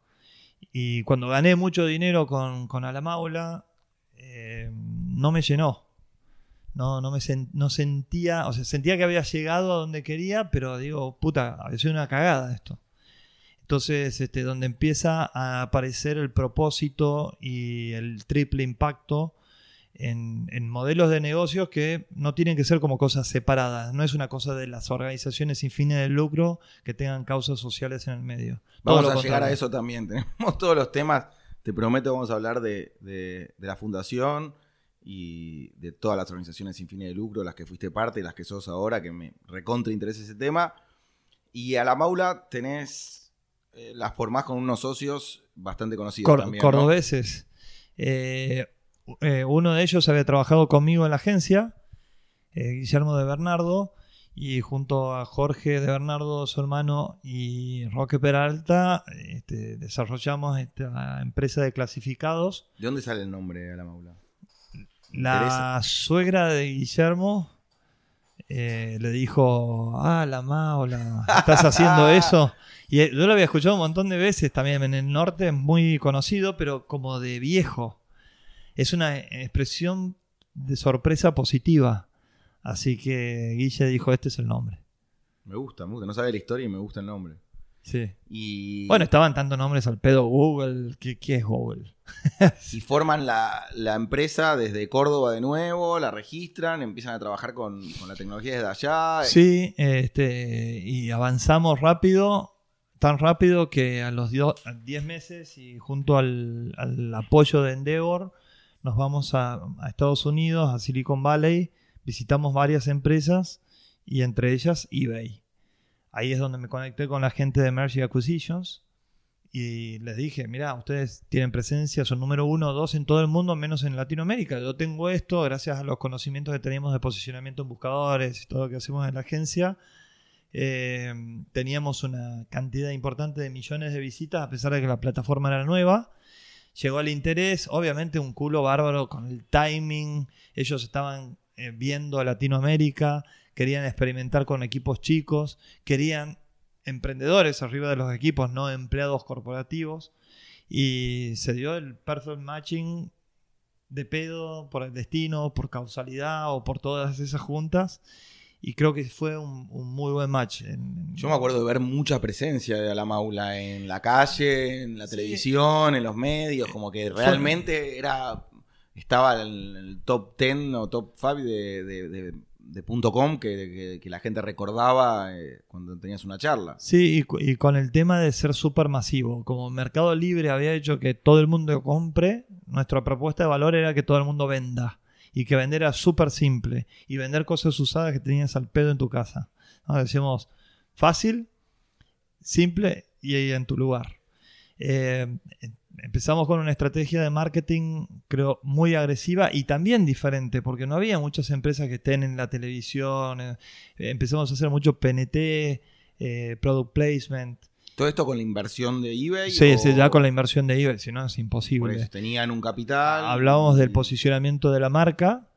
Y cuando gané mucho dinero con, con Alamaula, eh, no me llenó. No, no me no sentía, o sea, sentía que había llegado a donde quería, pero digo, puta, sido una cagada esto. Entonces, este, donde empieza a aparecer el propósito y el triple impacto en, en modelos de negocios que no tienen que ser como cosas separadas. No es una cosa de las organizaciones sin fines de lucro que tengan causas sociales en el medio. Vamos a llegar a eso también. [laughs] Tenemos todos los temas. Te prometo vamos a hablar de, de- de la fundación y de todas las organizaciones sin fines de lucro, las que fuiste parte y las que sos ahora, que me recontra interesa ese tema. Y a la maula tenés, eh, las formás con unos socios bastante conocidos Cor- también. ¿no? cordobeses. Eh, eh, uno de ellos había trabajado conmigo en la agencia, eh, Guillermo de Bernardo, y junto a Jorge de Bernardo, su hermano, y Roque Peralta, este, desarrollamos esta empresa de clasificados. ¿De dónde sale el nombre a la maula? La suegra de Guillermo eh, le dijo, ah, la Maula, ¿estás haciendo [laughs] eso? Y yo lo había escuchado un montón de veces también en el norte, muy conocido, pero como de viejo. Es una expresión de sorpresa positiva. Así que Guille dijo, este es el nombre. Me gusta, me gusta. No sabe la historia y me gusta el nombre. Sí. Y, Bueno, estaban tantos nombres al pedo Google. ¿Qué, qué es Google? [laughs] y forman la, la empresa desde Córdoba de nuevo, la registran, empiezan a trabajar con, con la tecnología desde allá. Sí, este, y avanzamos rápido, tan rápido que a los dio- a 10 meses y junto al, al apoyo de Endeavor nos vamos a, Estados Unidos, a Silicon Valley, visitamos varias empresas y entre ellas eBay. Ahí es donde me conecté con la gente de Mercy Acquisitions y les dije, mira, ustedes tienen presencia, son número uno o dos en todo el mundo, menos en Latinoamérica. Yo tengo esto gracias a los conocimientos que teníamos de posicionamiento en buscadores y todo lo que hacemos en la agencia. Eh, teníamos una cantidad importante de millones de visitas a pesar de que la plataforma era nueva. Llegó el interés, obviamente un culo bárbaro con el timing. Ellos estaban eh, viendo Latinoamérica, querían experimentar con equipos chicos, querían emprendedores arriba de los equipos, no empleados corporativos. Y se dio el perfect matching de pedo por el destino, por causalidad o por todas esas juntas. Y creo que fue un, un muy buen match. En- Yo me acuerdo de ver mucha presencia de la maula en la calle, en la Sí. televisión, en los medios, como que realmente era estaba en el top 10 o top 5 de, de, de- de punto .com que, que- que la gente recordaba eh, cuando tenías una charla. Sí, y, y con el tema de ser súper masivo. Como Mercado Libre había hecho que todo el mundo compre, nuestra propuesta de valor era que todo el mundo venda. Y que vender era súper simple. Y vender cosas usadas que tenías al pedo en tu casa. ¿no? Decíamos, fácil, simple y en tu lugar. Eh, empezamos con una estrategia de marketing, creo, muy agresiva y también diferente, porque no había muchas empresas que estén en la televisión. eh, empezamos a hacer mucho PNT, eh, product placement. Todo esto con la inversión de eBay. Sí, o- sí, ya con la inversión de eBay, si no es por imposible. eso, tenían un capital. Hablábamos del y- posicionamiento de la marca.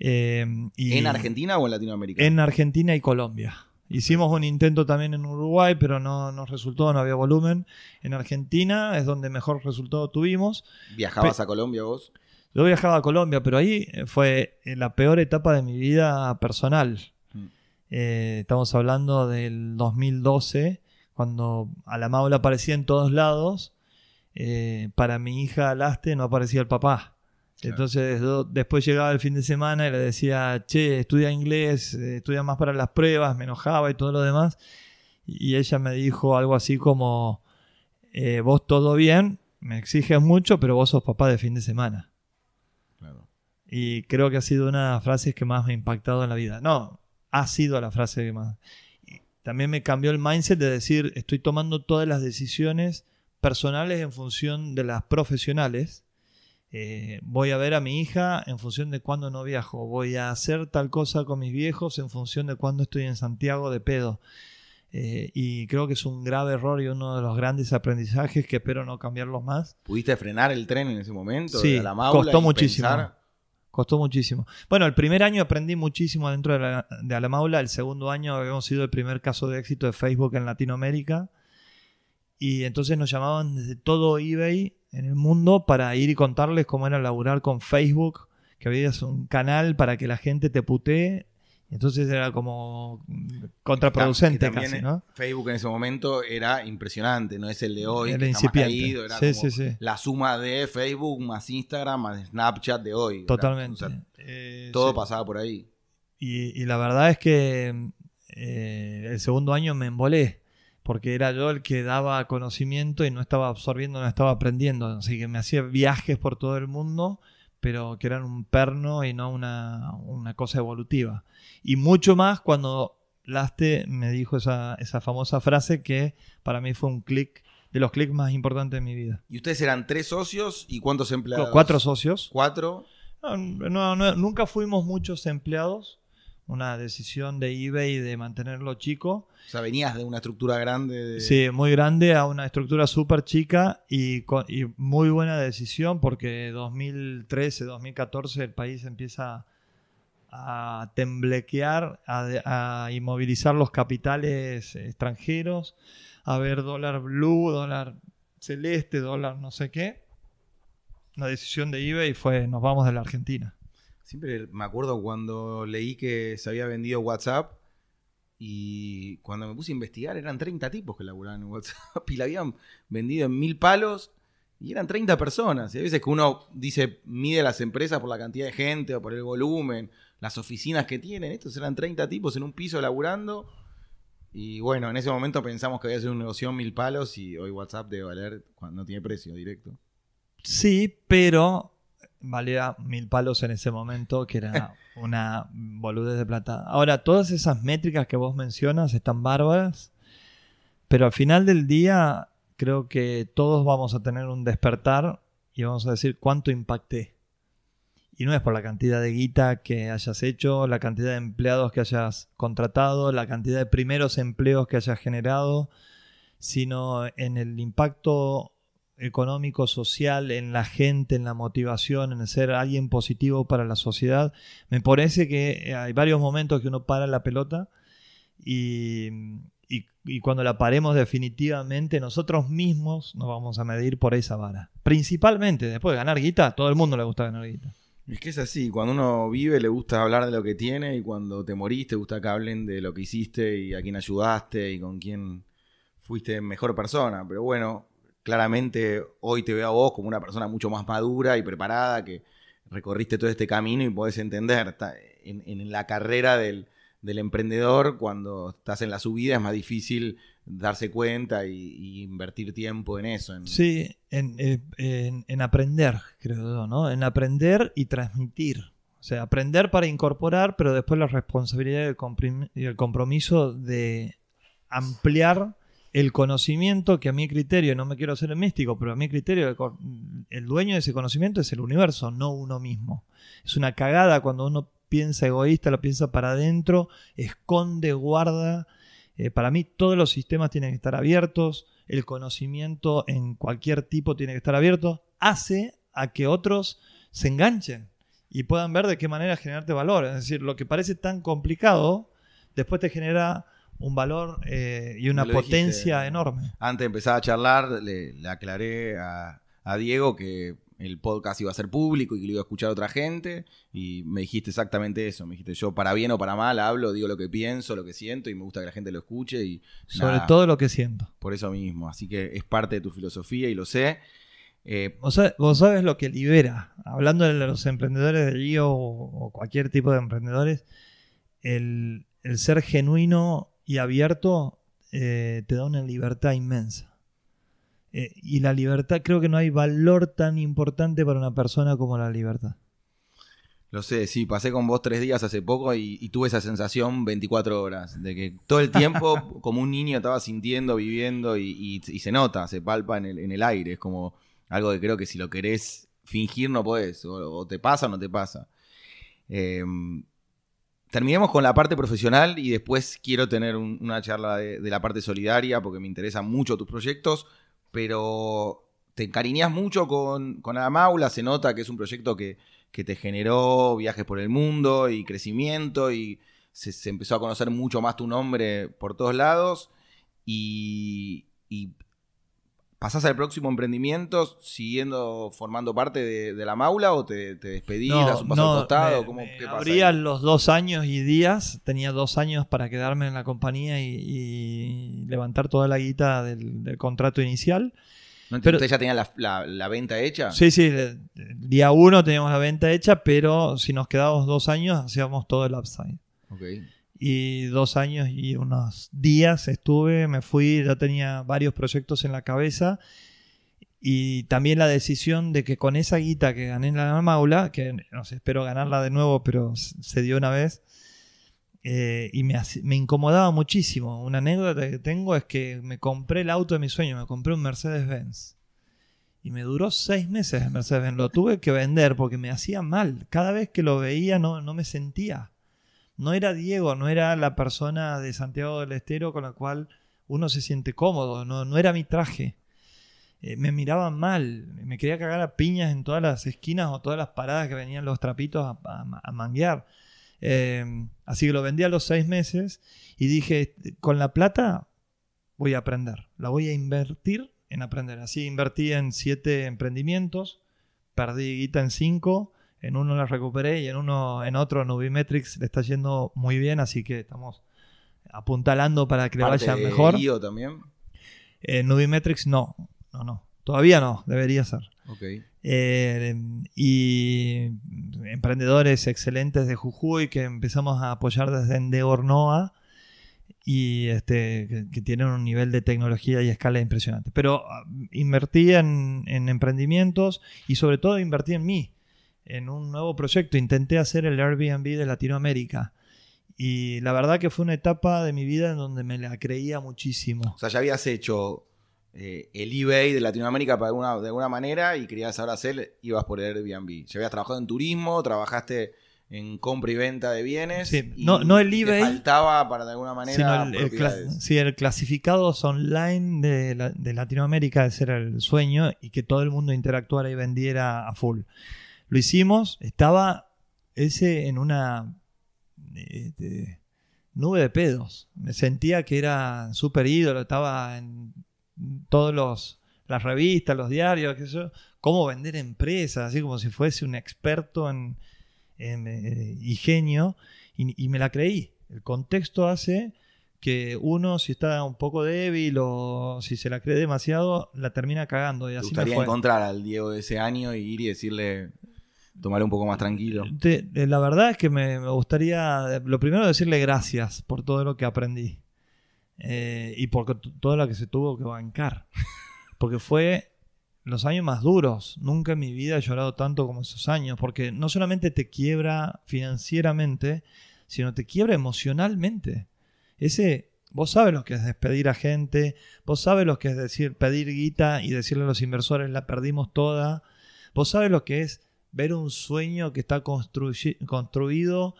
eh, y ¿En Argentina o en Latinoamérica? En Argentina y Colombia. Hicimos un intento también en Uruguay, pero no nos resultó, no había volumen. En Argentina es donde mejor resultado tuvimos. ¿Viajabas Pe- a Colombia vos? Yo viajaba a Colombia, pero ahí fue la peor etapa de mi vida personal. Mm. Eh, estamos hablando del 2012, cuando a la Maula aparecía en todos lados. Eh, para mi hija Laste no aparecía el papá. Entonces después llegaba el fin de semana y le decía, che, estudia inglés, eh, estudia más para las pruebas, me enojaba y todo lo demás. Y ella me dijo algo así como, vos todo bien, me exiges mucho, pero vos sos papá de fin de semana. Y creo que ha sido una de las frases que más me ha impactado en la vida. No, ha sido la frase que más. También me cambió el mindset de decir, estoy tomando todas las decisiones personales en función de las profesionales. Eh, voy a ver a mi hija en función de cuándo no viajo. Voy a hacer tal cosa con mis viejos en función de cuándo estoy en Santiago de pedo. Eh, y creo que es un grave error y uno de los grandes aprendizajes que espero no cambiarlos más. ¿Pudiste frenar el tren en ese momento? Sí, costó muchísimo. Costó muchísimo. Bueno, el primer año aprendí muchísimo dentro de, la, de Alamaula. El segundo año habíamos sido el primer caso de éxito de Facebook en Latinoamérica. Y entonces nos llamaban desde todo eBay en el mundo para ir y contarles cómo era laburar con Facebook, que había un canal para que la gente te putee entonces era como contraproducente casi, ¿no? Facebook en ese momento era impresionante, no es el de hoy, era que incipiente. era como la suma de Facebook más Instagram más Snapchat de hoy. Totalmente. Eh, todo pasaba por ahí. Y, la verdad es que eh, el segundo año me embolé, porque era yo el que daba conocimiento y no estaba absorbiendo, no estaba aprendiendo. Así que me hacía viajes por todo el mundo pero que eran un perno y no una, cosa evolutiva. Y mucho más cuando Laste me dijo esa, esa famosa frase que para mí fue un clic, de los clics más importantes de mi vida. ¿Y ustedes eran tres socios y cuántos empleados? Cuatro socios. ¿Cuatro? nunca fuimos muchos empleados una decisión de eBay de mantenerlo chico. O sea, venías de una estructura grande. Sí, muy grande a una estructura súper chica y, muy buena decisión porque 2013, 2014 el país empieza a temblequear, a, inmovilizar los capitales extranjeros, a ver dólar blue, dólar celeste, dólar no sé qué. La decisión de eBay fue nos vamos de la Argentina. Siempre me acuerdo cuando leí que se había vendido WhatsApp y cuando me puse a investigar eran 30 tipos que laburaban en WhatsApp [laughs] y la habían vendido en mil palos y eran 30 personas. Y hay veces que uno dice, mide las empresas por la cantidad de gente o por el volumen, las oficinas que tienen. Estos eran 30 tipos en un piso laburando. Y bueno, en ese momento pensamos que había sido un negocio mil palos y hoy WhatsApp debe valer cuando no tiene precio directo. Sí, pero valía mil palos en ese momento, que era [laughs] una boludez de plata. Ahora, todas esas métricas que vos mencionas están bárbaras, pero al final del día creo que todos vamos a tener un despertar y vamos a decir cuánto impacté. Y no es por la cantidad de guita que hayas hecho, la cantidad de empleados que hayas contratado, la cantidad de primeros empleos que hayas generado, sino en el impacto económico, social, en la gente, en la motivación, en ser alguien positivo para la sociedad. Me parece que hay varios momentos que uno para la pelota y, cuando la paremos definitivamente nosotros mismos nos vamos a medir por esa vara. Principalmente, después de ganar guita, todo el mundo le gusta ganar guita. Es que es así, cuando uno vive le gusta hablar de lo que tiene y cuando te morís te gusta que hablen de lo que hiciste y a quién ayudaste y con quién fuiste mejor persona. Pero bueno, claramente hoy te veo a vos como una persona mucho más madura y preparada, que recorriste todo este camino y podés entender. En, la carrera del, emprendedor, cuando estás en la subida, es más difícil darse cuenta y, invertir tiempo en eso. Sí, eh, en, aprender, creo ¿no? En aprender y transmitir. O sea, aprender para incorporar, pero después la responsabilidad y el compromiso de ampliar el conocimiento que a mi criterio, no me quiero hacer el místico, pero a mi criterio el, dueño de ese conocimiento es el universo, no uno mismo. Es una cagada cuando uno piensa egoísta, lo piensa para adentro, esconde, guarda. Eh, para mí todos los sistemas tienen que estar abiertos, el conocimiento en cualquier tipo tiene que estar abierto, hace a que otros se enganchen y puedan ver de qué manera generarte valor. Es decir, lo que parece tan complicado, después te genera un valor eh, y una potencia enorme. Antes de empezar a charlar, le, aclaré a, Diego que el podcast iba a ser público y que lo iba a escuchar otra gente. Y me dijiste exactamente eso. Me dijiste, yo para bien o para mal hablo, digo lo que pienso, lo que siento y me gusta que la gente lo escuche. y Sobre todo lo que siento. Por eso mismo. Así que es parte de tu filosofía y lo sé. Eh, vos, sabes, lo que libera. Hablando de los emprendedores de Río o, cualquier tipo de emprendedores, el, ser genuino y abierto eh, te da una libertad inmensa. Eh, y la libertad, creo que no hay valor tan importante para una persona como la libertad. Lo sé, sí, pasé con vos tres días hace poco y, tuve esa sensación 24 horas, de que todo el tiempo [laughs] como un niño estaba sintiendo, viviendo y, se nota, se palpa en el, en el, aire, es como algo que creo que si lo querés fingir no podés, o, te pasa o no te pasa. Em, terminemos con la parte profesional y después quiero tener una charla de, de, la parte solidaria porque me interesan mucho tus proyectos, pero te encariñas mucho con, con la Maula, se nota que es un proyecto que, te generó viajes por el mundo y crecimiento y se, empezó a conocer mucho más tu nombre por todos lados y, ¿Pasás al próximo emprendimiento siguiendo formando parte de, la maula o te, te despedís, un paso al costado? ¿Cómo, los dos años y días, tenía dos años para quedarme en la compañía y, levantar toda la guita del, contrato inicial. ¿No pero, ¿Usted ya tenía la, venta hecha? Sí, sí, día uno teníamos la venta hecha, pero si nos quedábamos dos años hacíamos todo el upside. Okay y dos años y unos días estuve, me fui, ya tenía varios proyectos en la cabeza y también la decisión de que con esa guita que gané en la maula, que no sé, espero ganarla de nuevo, pero se dio una vez, eh, y me, incomodaba muchísimo. Una anécdota que tengo es que me compré el auto de mi sueño, me compré un Mercedes-Benz. Y me duró seis meses el Mercedes-Benz. Lo tuve que vender porque me hacía mal. Cada vez que lo veía no, no me sentía no era Diego, no era la persona de Santiago del Estero con la cual uno se siente cómodo, no, no era mi traje. Eh, me miraban mal, me quería cagar a piñas en todas las esquinas o todas las paradas que venían los trapitos a, manguear. Em, así que lo vendí a los seis meses y dije, con la plata voy a aprender, la voy a invertir en aprender. Así invertí en siete emprendimientos, perdí guita en cinco en uno la recuperé y en uno, en otro, Nubimetrics le está yendo muy bien, así que estamos apuntalando para que le vaya mejor. IO también? Eh, Nubimetrics no, no, no. Todavía no, debería ser. Eh, y emprendedores excelentes de Jujuy que empezamos a apoyar desde Endeavor Noah y este, que, tienen un nivel de tecnología y escala impresionante. Pero ah, invertí en, en, emprendimientos y sobre todo invertí en mí en un nuevo proyecto. Intenté hacer el Airbnb de Latinoamérica. Y la verdad que fue una etapa de mi vida en donde me la creía muchísimo. O sea, ya habías hecho eh, el eBay de Latinoamérica de alguna manera y querías ahora hacer, ibas por el Airbnb. Ya habías trabajado en turismo, trabajaste en compra y venta de bienes. Sí, no, no el eBay. faltaba para de alguna manera. El, sí, el clasificados online de, de Latinoamérica, ese era el sueño y que todo el mundo interactuara y vendiera a full. Lo hicimos, estaba ese en una este, nube de pedos. Me sentía que era súper ídolo, estaba en todas las revistas, los diarios, qué sé yo, cómo vender empresas, así como si fuese un experto en, eh, ingenio, y, me la creí. El contexto hace que uno, si está un poco débil o si se la cree demasiado, la termina cagando. Y así ¿Te gustaría encontrar al Diego de ese año y ir y decirle, tomaré un poco más tranquilo. la verdad es que me, gustaría, lo primero, decirle gracias por todo lo que aprendí eh, y por todo lo que se tuvo que bancar. [laughs] Porque fue los años más duros. Nunca en mi vida he llorado tanto como esos años, porque no solamente te quiebra financieramente, sino te quiebra emocionalmente. Ese, vos sabes lo que es despedir a gente, vos sabes lo que es decir, pedir guita y decirle a los inversores la perdimos toda, vos sabes lo que es ver un sueño que está construido,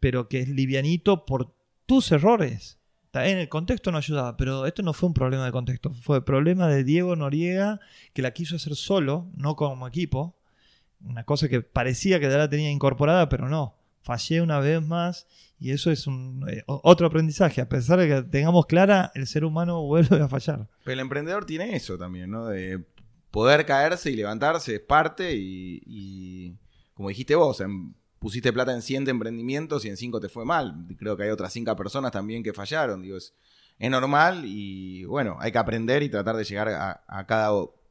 pero que es livianito por tus errores. En el contexto no ayudaba, pero esto no fue un problema de contexto, fue problema de Diego Noriega, que la quiso hacer solo, no como equipo. Una cosa que parecía que ya la tenía incorporada, pero no. Fallé una vez más y eso es eh, otro aprendizaje. A pesar de que tengamos clara, el ser humano vuelve a fallar. Pero el emprendedor tiene eso también, ¿no? De poder caerse y levantarse es parte y, como dijiste vos, en- pusiste plata en 100 emprendimientos y en 5 te fue mal. Creo que hay otras 5 personas también que fallaron. Digo, es, es normal y bueno, hay que aprender y tratar de llegar a cada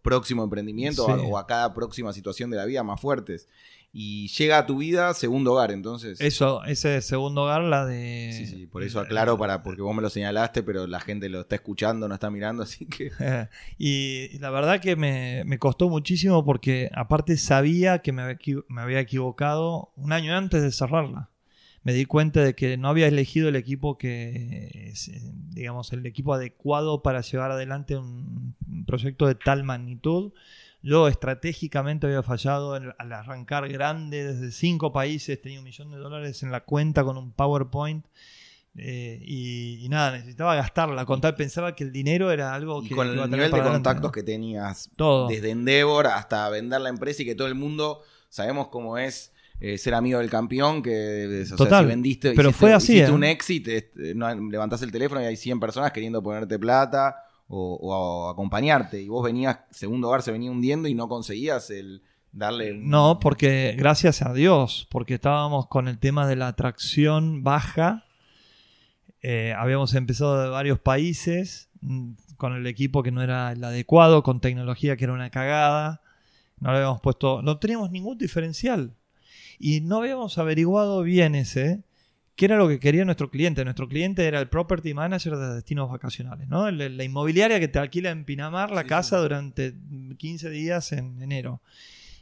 próximo emprendimiento Sí. o, a, cada próxima situación de la vida más fuertes. Y llega a tu vida segundo hogar, entonces... Eso, ese segundo hogar, la de. Sí, sí, por eso aclaro, para, porque vos me lo señalaste, pero la gente lo está escuchando, no está mirando, [laughs] así que... [laughs] y, la verdad que me, me costó muchísimo porque aparte sabía que me había, equi- me había equivocado un año antes de cerrarla. Me di cuenta de que no había elegido el equipo que, eh, digamos, el equipo adecuado para llevar adelante un, proyecto de tal magnitud. Yo estratégicamente había fallado al arrancar grande desde cinco países, tenía un millón de dólares en la cuenta con un PowerPoint. eh, y, y nada, necesitaba gastarla. Contar, pensaba que el dinero era algo Y que con el nivel de adelante, contactos que tenías, Todo. desde Endeavor hasta vender la empresa y que todo el mundo sabemos cómo es eh, ser amigo del campeón, que o sea, Total, si vendiste, pero hiciste- fue así, hiciste ¿eh? un exit, este, no, levantás el teléfono y hay 100 personas queriendo ponerte plata o, o acompañarte y vos venías, segundo hogar se venía hundiendo y no conseguías el darle... un- No, porque gracias a Dios, porque estábamos con el tema de la atracción baja. Eh, habíamos empezado de varios países mm, con el equipo que no era el adecuado, con tecnología que era una cagada. No le habíamos puesto, no teníamos ningún diferencial. Y no habíamos averiguado bien ese, qué era lo que quería nuestro cliente. Nuestro cliente era el property manager de destinos vacacionales, ¿no? La inmobiliaria que te alquila en Pinamar la Sí, casa sí. durante 15 días en enero.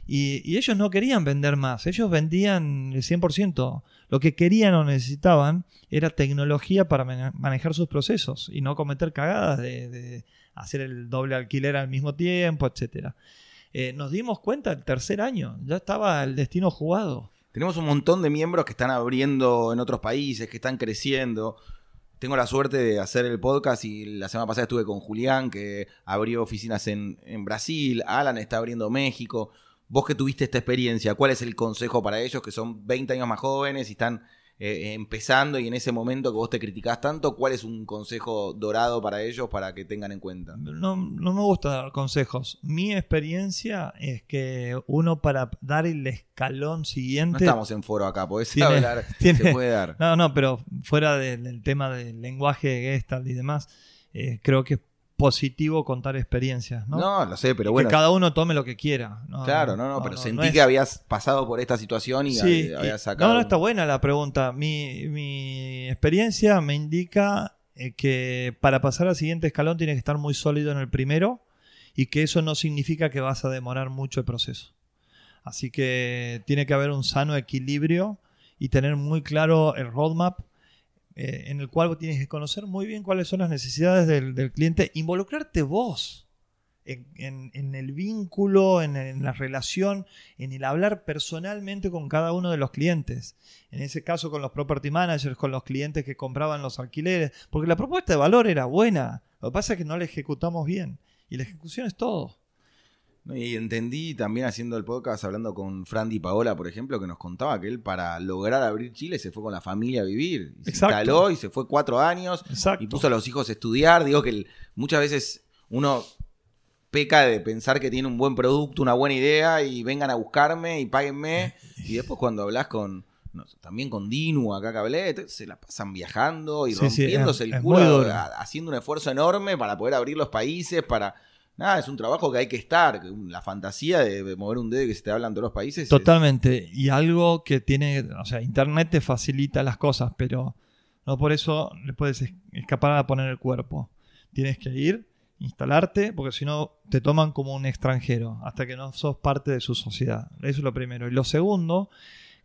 Y, y ellos no querían vender más, ellos vendían el 100%. Lo que querían o necesitaban era tecnología para mane- manejar sus procesos y no cometer cagadas de, de hacer el doble alquiler al mismo tiempo, etc. nos dimos cuenta el tercer año, ya estaba el destino jugado. Tenemos un montón de miembros que están abriendo en otros países, que están creciendo. Tengo la suerte de hacer el podcast y la semana pasada estuve con Julián, que abrió oficinas en, en Brasil. Alan está abriendo México. Vos que tuviste esta experiencia, ¿cuál es el consejo para ellos que son 20 años más jóvenes y están eh, empezando y en ese momento que vos te criticás tanto, ¿cuál es un consejo dorado para ellos para que tengan en cuenta? No, no me gusta dar consejos. Mi experiencia es que uno para dar el escalón No siguiente... estamos en foro acá, podés Tiene- hablar, tiene- se puede dar. No, no, pero fuera de- del tema del lenguaje de Gestalt y demás, eh, creo que positivo contar experiencias, ¿no? No, lo sé, pero Y bueno. que cada uno tome lo que quiera. No, Claro, no, no, pero no, sentí es- que habías pasado por esta situación y Sí, hab- habías sacado. No, no, está buena la pregunta. Mi, mi experiencia me indica eh, que para pasar al siguiente escalón tienes que estar muy sólido en el primero y que eso no significa que vas a demorar mucho el proceso. Así que tiene que haber un sano equilibrio y tener muy claro el roadmap eh, en el cual tienes que conocer muy bien cuáles son las necesidades del, cliente, involucrarte vos en el vínculo, en, en la relación, en el hablar personalmente con cada uno de los clientes. En ese caso con los property managers, con los clientes que compraban los alquileres, porque la propuesta de valor era buena, lo que pasa es que no la ejecutamos bien. Y la ejecución es todo. Y entendí también haciendo el podcast, hablando con Frandy Paola, por ejemplo, que nos contaba que él para lograr abrir Chile se fue con la familia a vivir. Y se Exacto. instaló y se fue cuatro años Exacto. y puso a los hijos a estudiar. Digo que el- muchas veces uno peca de pensar que tiene un buen producto, una buena idea y vengan a buscarme y páguenme. [laughs] Y después cuando hablas con... no, también con Dinu, acá que hablé, se la pasan viajando y Sí, sí, rompiéndose es- el culo, haciendo un esfuerzo enorme para poder abrir los países, para... Nada, es un trabajo que hay que estar. La fantasía de, mover un dedo que se te hablan todos los países. es- Totalmente. Y algo que tiene, o sea, Internet te facilita las cosas, pero no por eso le puedes es- escapar a poner el cuerpo. Tienes que ir, instalarte, porque si no te toman como un extranjero, hasta que no sos parte de su sociedad. Eso es lo primero. Y lo segundo,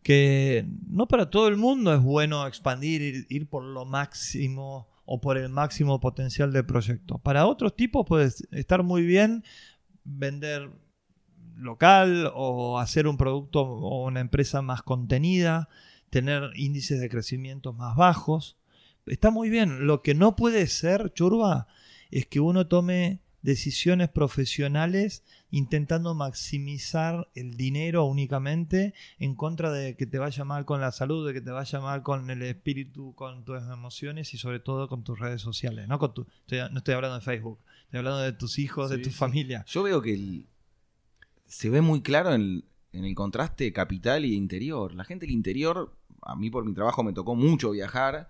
que no para todo el mundo es bueno expandir, ir, ir por lo máximo o por el máximo potencial del proyecto. Para otros tipos puede estar muy bien vender local o hacer un producto o una empresa más contenida, tener índices de crecimiento más bajos. Está muy bien. Lo que no puede ser, churba, es que uno tome decisiones profesionales intentando maximizar el dinero únicamente en contra de que te vaya mal con la salud, de que te vaya mal con el espíritu, con tus emociones y sobre todo con tus redes sociales. No, con tu, estoy- no estoy hablando de Facebook, estoy hablando de tus hijos, de tu sí. familia. Yo veo que el- se ve muy claro en, en el contraste capital y interior. La gente del interior, a mí por mi trabajo me tocó mucho viajar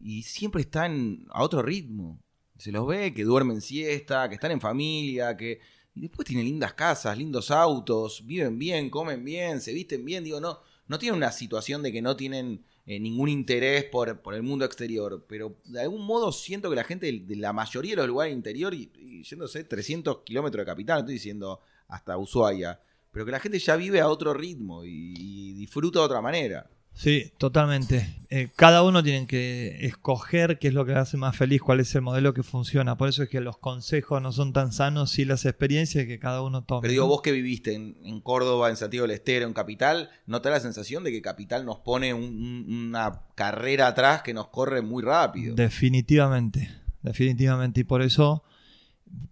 y siempre están a otro ritmo. Se los ve que duermen siesta, que están en familia, que y después tienen lindas casas, lindos autos, viven bien, comen bien, se visten bien. Digo, no, no tienen una situación de que no tienen eh, ningún interés por, el mundo exterior, pero de algún modo siento que la gente de, la mayoría de los lugares interior, y, y yéndose 300 kilómetros de capital, estoy diciendo hasta Ushuaia, pero que la gente ya vive a otro ritmo y disfruta de otra manera. Sí, totalmente. Eh, cada uno tiene que escoger qué es lo que le hace más feliz, cuál es el modelo que funciona. Por eso es que los consejos no son tan sanos y las experiencias que cada uno toma. Pero digo, vos que viviste en, en, Córdoba, en Santiago del Estero, en Capital, ¿no te da la sensación de que Capital nos pone un, una carrera atrás que nos corre muy rápido? Definitivamente, definitivamente. Y por eso...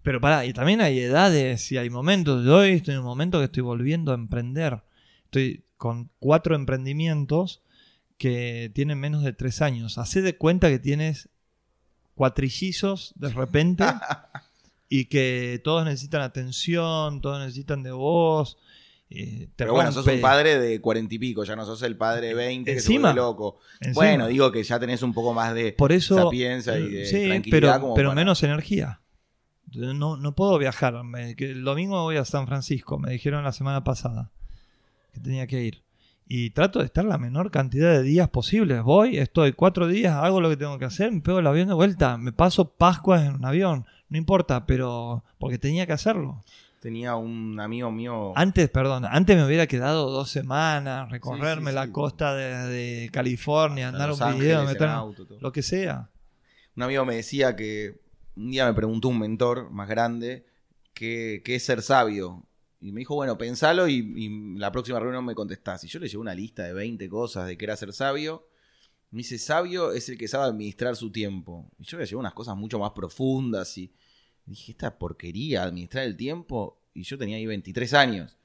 Pero pará, y también hay edades y hay momentos. Yo hoy estoy en un momento que estoy volviendo a emprender. Estoy con cuatro emprendimientos que tienen menos de tres años. Hacé de cuenta que tienes cuatrillizos de repente [laughs] y que todos necesitan atención, todos necesitan de vos. Eh, Pero bueno, sos un padre de cuarenta y pico, ya no sos el padre de veinte que se loco. Encima. Bueno, digo que ya tenés un poco más de Por eso, sapienza y de sí, tranquilidad pero, como pero para- menos energía. No, no puedo viajar. Me- que el domingo voy a San Francisco, me dijeron la semana pasada que tenía que ir. Y trato de estar la menor cantidad de días posibles. Voy, estoy cuatro días, hago lo que tengo que hacer, me pego el avión de vuelta, me paso Pascua en un avión. No importa, pero porque tenía que hacerlo. Tenía un amigo mío. Antes, perdón, antes me hubiera quedado dos semanas, recorrerme Sí, sí, la sí. costa de, de California, hasta andar Los un Ángeles video, meter auto, lo que sea. Un amigo me decía que un día me preguntó un mentor más grande qué qué es ser sabio. Y me dijo, bueno, pensalo y, la próxima reunión me contestás. Y yo le llevé una lista de 20 cosas de qué era ser sabio. Me dice, sabio es el que sabe administrar su tiempo. Y yo le llevé unas cosas mucho más profundas y dije, esta porquería, administrar el tiempo. Y yo tenía ahí 23 años.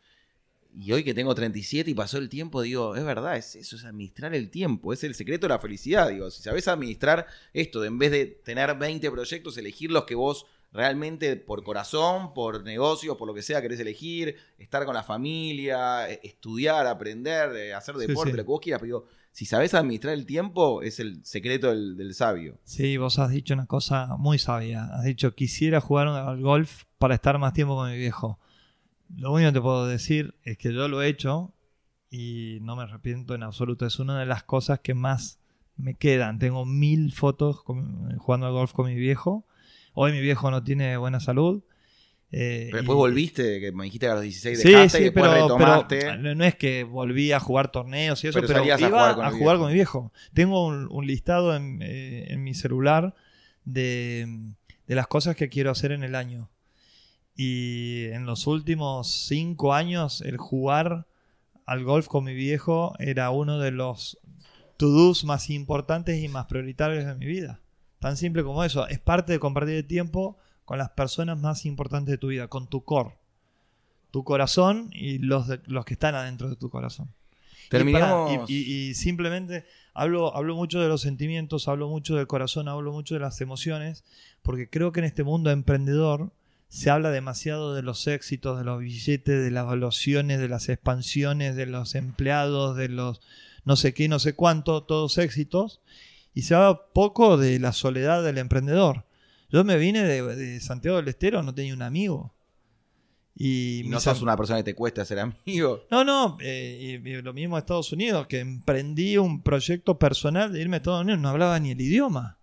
Y hoy que tengo 37 y pasó el tiempo, digo, es verdad, es eso, es administrar el tiempo, es el secreto de la felicidad. Digo, si sabes administrar esto, de en vez de tener 20 proyectos, elegir los que vos realmente por corazón, por negocios, por lo que sea querés elegir, estar con la familia, eh, estudiar, aprender, eh, hacer deporte, sí. lo que vos quieras. Pero digo, si sabes administrar el tiempo, es el secreto del, del sabio. Sí, vos has dicho una cosa muy sabia. Has dicho, quisiera jugar al golf para estar más tiempo con mi viejo. Lo único que te puedo decir es que yo lo he hecho y no me arrepiento en absoluto. Es una de las cosas que más me quedan. Tengo mil fotos con- jugando al golf con mi viejo. Hoy mi viejo no tiene buena salud. eh, Pero después y- volviste, que me dijiste que a los 16 Sí, dejaste sí, y después pero, retomaste. pero no es que volví a jugar torneos y eso, Pero pero, salías a iba jugar con a jugar con mi viejo. Tengo un, un listado en, eh, en mi celular de, de las cosas que quiero hacer en el año. Y en los últimos cinco años, el jugar al golf con mi viejo era uno de los to-dos más importantes y más prioritarios de mi vida. Tan simple como eso. Es parte de compartir el tiempo con las personas más importantes de tu vida, con tu core. Tu corazón y los, de- los que están adentro de tu corazón. Y Terminamos. y- y simplemente hablo, hablo mucho de los sentimientos, hablo mucho del corazón, hablo mucho de las emociones, porque creo que en este mundo emprendedor se habla demasiado de los éxitos, de los billetes, de las evaluaciones, de las expansiones, de los empleados, de los no sé qué, no sé cuánto, todos éxitos, y se habla poco de la soledad del emprendedor. Yo me vine de, de Santiago del Estero, no tenía un amigo. Y, y no sos una persona que te cuesta ser amigo. no, no, eh, y- y lo mismo a Estados Unidos, que emprendí un proyecto personal de irme a Estados Unidos, no hablaba ni el idioma,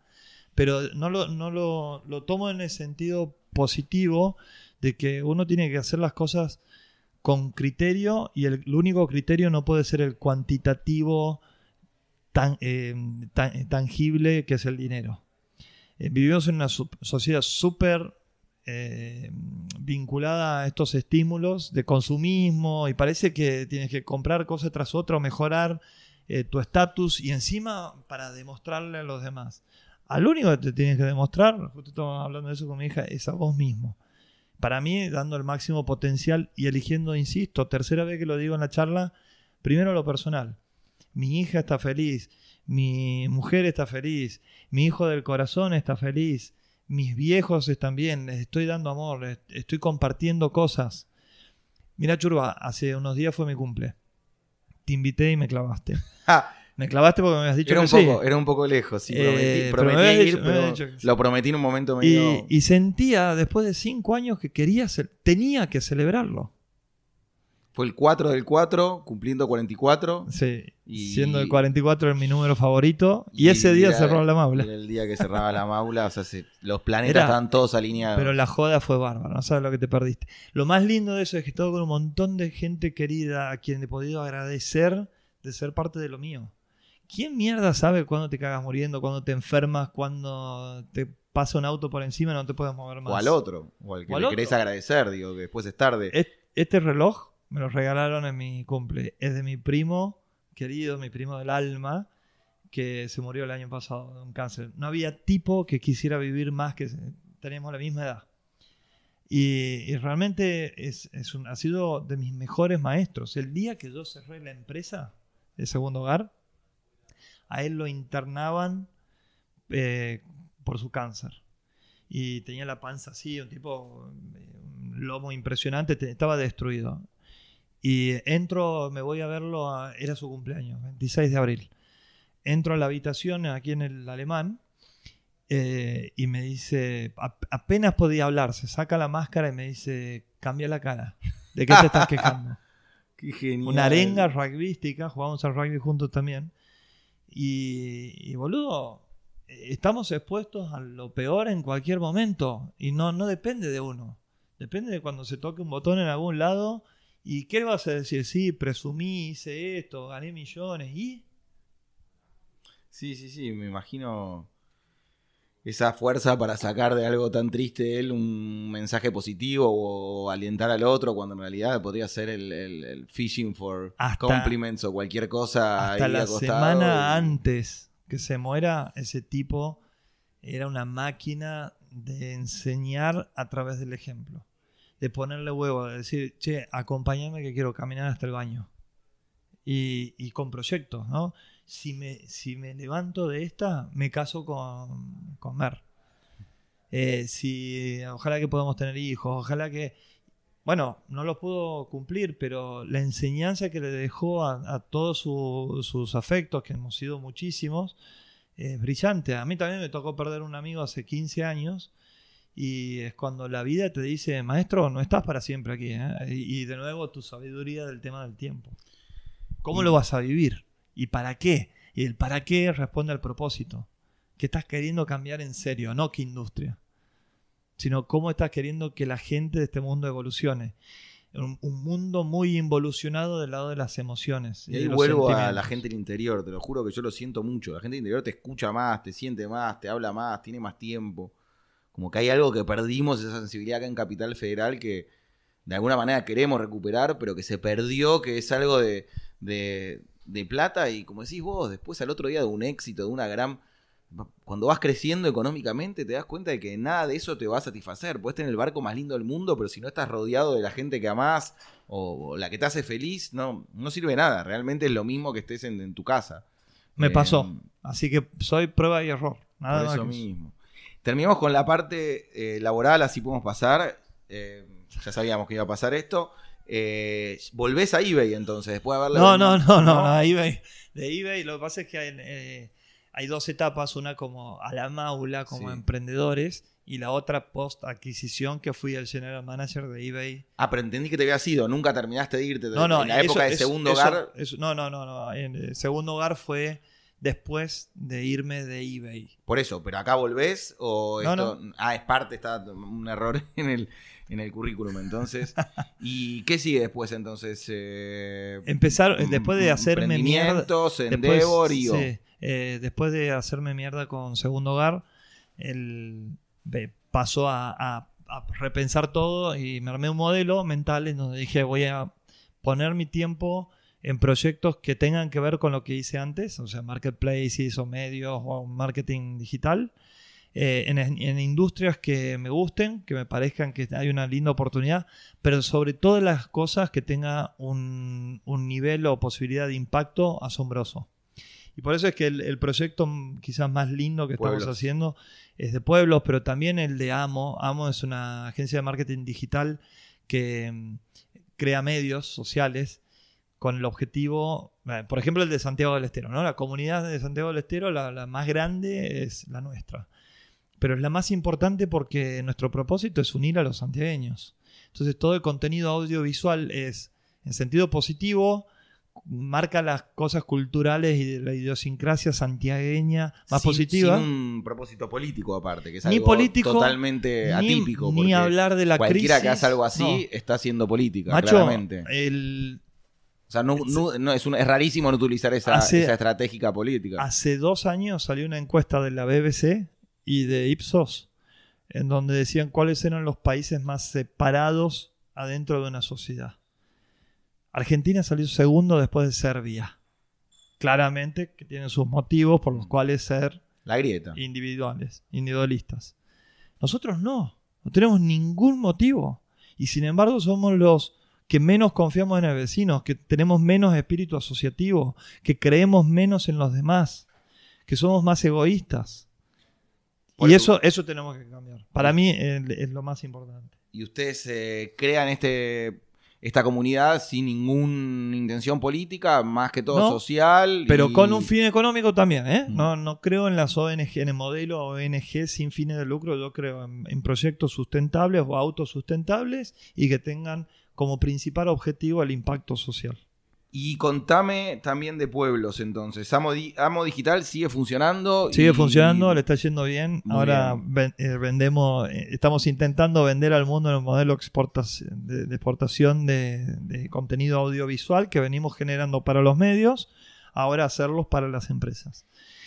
pero no lo, no lo, lo tomo en el sentido positivo de que uno tiene que hacer las cosas con criterio y el, el único criterio no puede ser el cuantitativo tan, eh, tan- tangible que es el dinero. Eh, vivimos en una sociedad súper eh, vinculada a estos estímulos de consumismo y parece que tienes que comprar cosa tras otra o mejorar tu estatus y encima para demostrarle a los demás. Al único que te tienes que demostrar, justo estaba hablando de eso con mi hija, es a vos mismo. Para mí, dando el máximo potencial y eligiendo, insisto, tercera vez que lo digo en la charla, primero lo personal. Mi hija está feliz, mi mujer está feliz, mi hijo del corazón está feliz, mis viejos están bien, les estoy dando amor, les estoy compartiendo cosas. Mira, Churba, hace unos días fue mi cumple. Te invité y me clavaste. Ah, Me clavaste porque me habías dicho era, que un sí. poco, era un poco lejos, sí. Eh, Prometí, pero habías ir, dicho- pero dicho lo prometí en un momento medio... Y, y sentía después de cinco años que quería, tenía que celebrarlo. Fue el 4 del 4, cumpliendo 44. Sí. Y- Siendo el 44 mi número favorito. Y, ese día cerró la maula. Era el día que cerraba la maula, o sea, se- los planetas Era- estaban todos alineados. Pero la joda fue bárbara, no sabes lo que te perdiste. Lo más lindo de eso es que estoy con un montón de gente querida a quien he podido agradecer de ser parte de lo mío. ¿Quién mierda sabe cuándo te cagas muriendo, cuándo te enfermas, cuándo te pasa un auto por encima y no te puedes mover más? o al otro, o al que O al le otro. querés agradecer, digo, que después es tarde. Este reloj me lo regalaron en mi cumple. Es de mi primo querido, mi primo del alma, que se murió el año pasado de un cáncer. No había tipo que quisiera vivir más que teníamos la misma edad. Y, realmente es, un- ha sido de mis mejores maestros. El día que yo cerré la empresa de segundo hogar, a él lo internaban eh, por su cáncer. Y tenía la panza así, un tipo, eh, un lomo impresionante, te- estaba destruido. Y entro, me voy a verlo, a- era su cumpleaños, 26 de abril. Entro a la habitación aquí en el alemán eh, y me dice, ap- apenas podía hablar, se saca la máscara y me dice, cambia la cara, ¿de qué te estás [laughs] quejando? Qué genial. Una arenga rugbyística, jugamos al rugby juntos también. Y, y, boludo, estamos expuestos a lo peor en cualquier momento. Y no, no depende de uno. Depende de cuando se toque un botón en algún lado. ¿Y qué le vas a decir? Sí, presumí, hice esto, gané millones. ¿Y? Sí, sí, sí, me imagino esa fuerza para sacar de algo tan triste él un mensaje positivo o alentar al otro cuando en realidad podría ser el, el- el fishing for Hasta- compliments o cualquier cosa Hasta ahí la semana y- antes que se muera, ese tipo era una máquina de enseñar a través del ejemplo. De ponerle huevo, de decir, che, acompáñame que quiero caminar hasta el baño. Y, y con proyectos, ¿no? Si me, si me levanto de esta, me caso con, con Mer. Eh, si, ojalá que podamos tener hijos, ojalá que... Bueno, no lo pudo cumplir, pero la enseñanza que le dejó a, todos su- sus afectos, que hemos sido muchísimos, es brillante. A mí también me tocó perder un amigo hace 15 años y es cuando la vida te dice, maestro, no estás para siempre aquí. ¿eh?". Y, y de nuevo tu sabiduría del tema del tiempo. ¿Cómo Y- lo vas a vivir? ¿Y para qué? Y el para qué responde al propósito. ¿Qué estás queriendo cambiar en serio? No qué industria sino cómo estás queriendo que la gente de este mundo evolucione. Un, un mundo muy involucionado del lado de las emociones. Y de ahí vuelvo a la gente del interior, te lo juro que yo lo siento mucho. La gente del interior te escucha más, te siente más, te habla más, tiene más tiempo. Como que hay algo que perdimos, esa sensibilidad acá en Capital Federal que de alguna manera queremos recuperar, pero que se perdió, que es algo de, de, de plata y como decís vos, después al otro día de un éxito, de una gran... Cuando vas creciendo económicamente te das cuenta de que nada de eso te va a satisfacer. Puedes tener el barco más lindo del mundo, pero si no estás rodeado de la gente que amás o, o la que te hace feliz, no, no sirve nada. Realmente es lo mismo que estés en, en tu casa. Me Eh, pasó. Así que soy prueba y error. Nada por eso. mismo. Terminamos con la parte eh, laboral, así podemos pasar. Eh, ya sabíamos que iba a pasar esto. Eh, volvés a eBay entonces, después de haberle No, no, no, no, no, eBay. De eBay lo que pasa es que hay, eh, hay dos etapas, una como a la maula, como Sí. emprendedores, y la otra post adquisición que fui el general manager de eBay. Ah, pero entendí que te habías ido, nunca terminaste de irte. No, no, en la eso- época de eso- segundo eso- hogar. eso- no, no, no, no. En segundo hogar fue después de irme de eBay. Por eso, pero acá volvés o No, esto. Ah, es parte, está un error [laughs] en el, en el currículum entonces. [laughs] ¿Y qué sigue después entonces? Eh, Empezar, después de hacerme mierda. emprendimientos, Después, Endeavor y sí, eh, después de hacerme mierda con Segundo Hogar, él ve- pasó a, a- a repensar todo y me armé un modelo mental en donde dije voy a poner mi tiempo en proyectos que tengan que ver con lo que hice antes, o sea, marketplaces o medios o marketing digital, eh, en, en industrias que me gusten, que me parezcan que hay una linda oportunidad, pero sobre todas las cosas que tenga un, un nivel o posibilidad de impacto asombroso. Y por eso es que el, el proyecto quizás más lindo que estamos Pueblos. haciendo es de pueblos, pero también el de Amo. Amo es una agencia de marketing digital que, mm, crea medios sociales con el objetivo, eh, por ejemplo, el de Santiago del Estero, ¿no? La comunidad de Santiago del Estero, la, la más grande es la nuestra. Pero es la más importante porque nuestro propósito es unir a los santiagueños. Entonces todo el contenido audiovisual es en sentido positivo, marca las cosas culturales y de la idiosincrasia santiagueña más Sin- positiva. Sin un propósito político aparte, que es Ni algo político, totalmente ni- atípico. Ni, porque hablar de la cualquiera crisis. que hace algo así No. está haciendo política, Macho, claramente. el, O sea, no, no- no- es, un- es rarísimo no utilizar esa, Hace- esa estratégica política. hace dos años salió una encuesta de la BBC y de Ipsos en donde decían cuáles eran los países más separados adentro de una sociedad. Argentina salió segundo después de Serbia. Claramente que tienen sus motivos por los cuales ser La grieta. individuales, individualistas. Nosotros no, no tenemos ningún motivo. Y sin embargo somos los que menos confiamos en el vecino, que tenemos menos espíritu asociativo, que creemos menos en los demás, que somos más egoístas. Por y eso- eso, eso tenemos que cambiar. Para mí es, es lo más importante. Y ustedes eh, crean este, esta comunidad sin ninguna intención política, más que todo No, social. Pero y- con un fin económico también, ¿eh? Mm. No, no creo en las ONG, en el modelo ONG sin fines de lucro, yo creo en, en proyectos sustentables o autosustentables y que tengan como principal objetivo el impacto social. Y contame también de pueblos, entonces. Amo, Di- Amo Digital sigue funcionando. Sigue y- funcionando, le está yendo bien. Muy Ahora bien. ven- eh, vendemos, eh, estamos intentando vender al mundo el modelo de, de exportación de, de contenido audiovisual que venimos generando para los medios, ahora hacerlos para las empresas.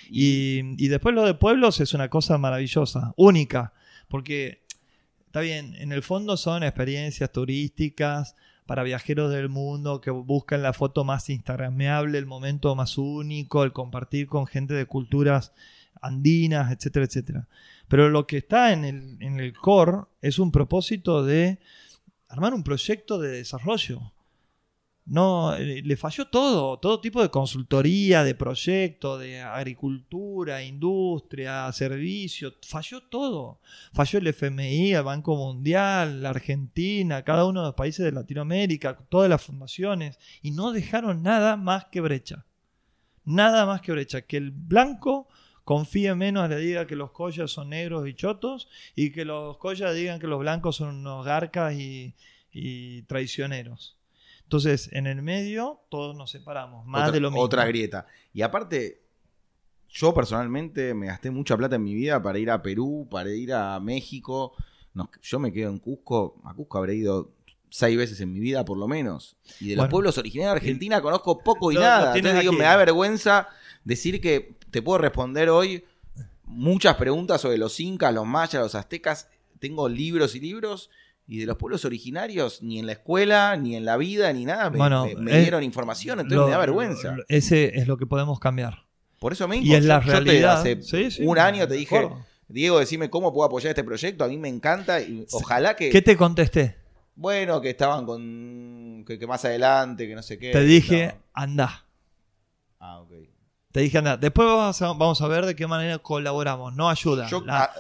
Y, y después lo de pueblos es una cosa maravillosa, única, porque está bien, en el fondo son experiencias turísticas para viajeros del mundo que buscan la foto más instagrameable, el momento más único, el compartir con gente de culturas andinas, etcétera, etcétera. Pero lo que está en el, en el core es un propósito de armar un proyecto de desarrollo. No, eh, le falló todo, todo tipo de consultoría, de proyecto, de agricultura, industria, servicio, falló todo. Falló el FMI, el Banco Mundial, la Argentina, cada uno de los países de Latinoamérica, todas las fundaciones, y no dejaron nada más que brecha. Nada más que brecha. Que el blanco confíe menos, le diga que los collas son negros y chotos, y que los collas digan que los blancos son unos garcas y, y traicioneros. Entonces, en el medio, todos nos separamos. Más otra, de lo mismo. Otra grieta. Y aparte, yo personalmente me gasté mucha plata en mi vida para ir a Perú, para ir a México. No, yo me quedo en Cusco. A Cusco habré ido seis veces en mi vida, por lo menos. Y de los pueblos originarios de Argentina conozco poco y nada. Entonces digo, me da vergüenza decir que te puedo responder hoy muchas preguntas sobre los incas, los mayas, los aztecas. Tengo libros y libros. Y de los pueblos originarios, ni en la escuela, ni en la vida, ni nada, me, Bueno, me- me dieron información, entonces Lo- me da vergüenza. Ese es lo que podemos cambiar. Por eso mismo, Y es yo- la yo te- realidad. hace Sí, sí, un año te dije, acuerdo. Diego, decime cómo puedo apoyar este proyecto, a mí me encanta y ojalá que, ¿Qué te contesté? bueno, que estaban con, que, que más adelante, que no sé qué. Te dije, no. anda. Ah, ok. Te dije, anda. Después vamos a, vamos a ver de qué manera colaboramos. No ayuda. Yo la,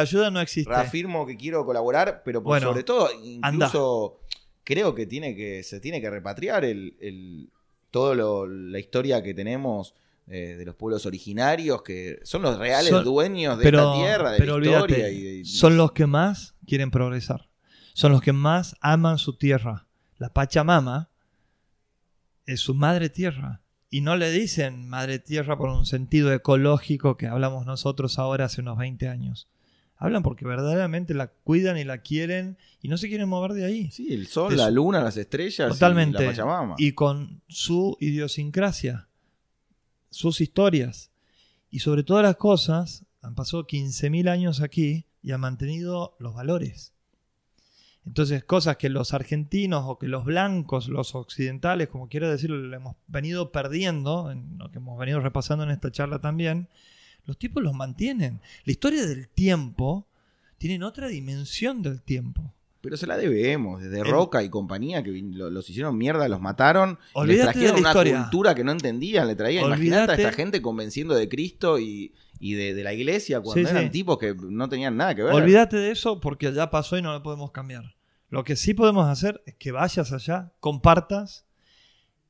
ayuda no existe. reafirmo que quiero colaborar, pero por Bueno, sobre todo, incluso creo que tiene que, se tiene que repatriar el, el- todo lo- la historia que tenemos eh, de los pueblos originarios, que son los reales Son- dueños de pero, esta tierra, de pero la historia. olvídate, y de- son los que más quieren progresar. Son los que más aman su tierra. La Pachamama es su madre tierra. Y no le dicen madre tierra por un sentido ecológico que hablamos nosotros ahora hace unos 20 años. Hablan porque verdaderamente la cuidan y la quieren y no se quieren mover de ahí. Sí, el sol, de la su- luna, las estrellas Totalmente. y la Pachamama. Y con su idiosincrasia, sus historias. Y sobre todas las cosas, han pasado 15.000 años aquí y han mantenido los valores. Entonces, cosas que los argentinos o que los blancos, los occidentales, como quiero decirlo, le hemos venido perdiendo, en lo que hemos venido repasando en esta charla también, los tipos los mantienen. La historia del tiempo tienen otra dimensión del tiempo. Pero se la debemos, desde Roca y compañía, que lo- los hicieron mierda, los mataron, y les Olvídate de trajeron la una historia. cultura que no entendían, le traían, imagínate a esta gente convenciendo de Cristo y, y de, de la iglesia cuando Sí, eran sí. tipos que no tenían nada que ver. Olvídate de eso porque ya pasó y no lo podemos cambiar. Lo que sí podemos hacer es que vayas allá, compartas,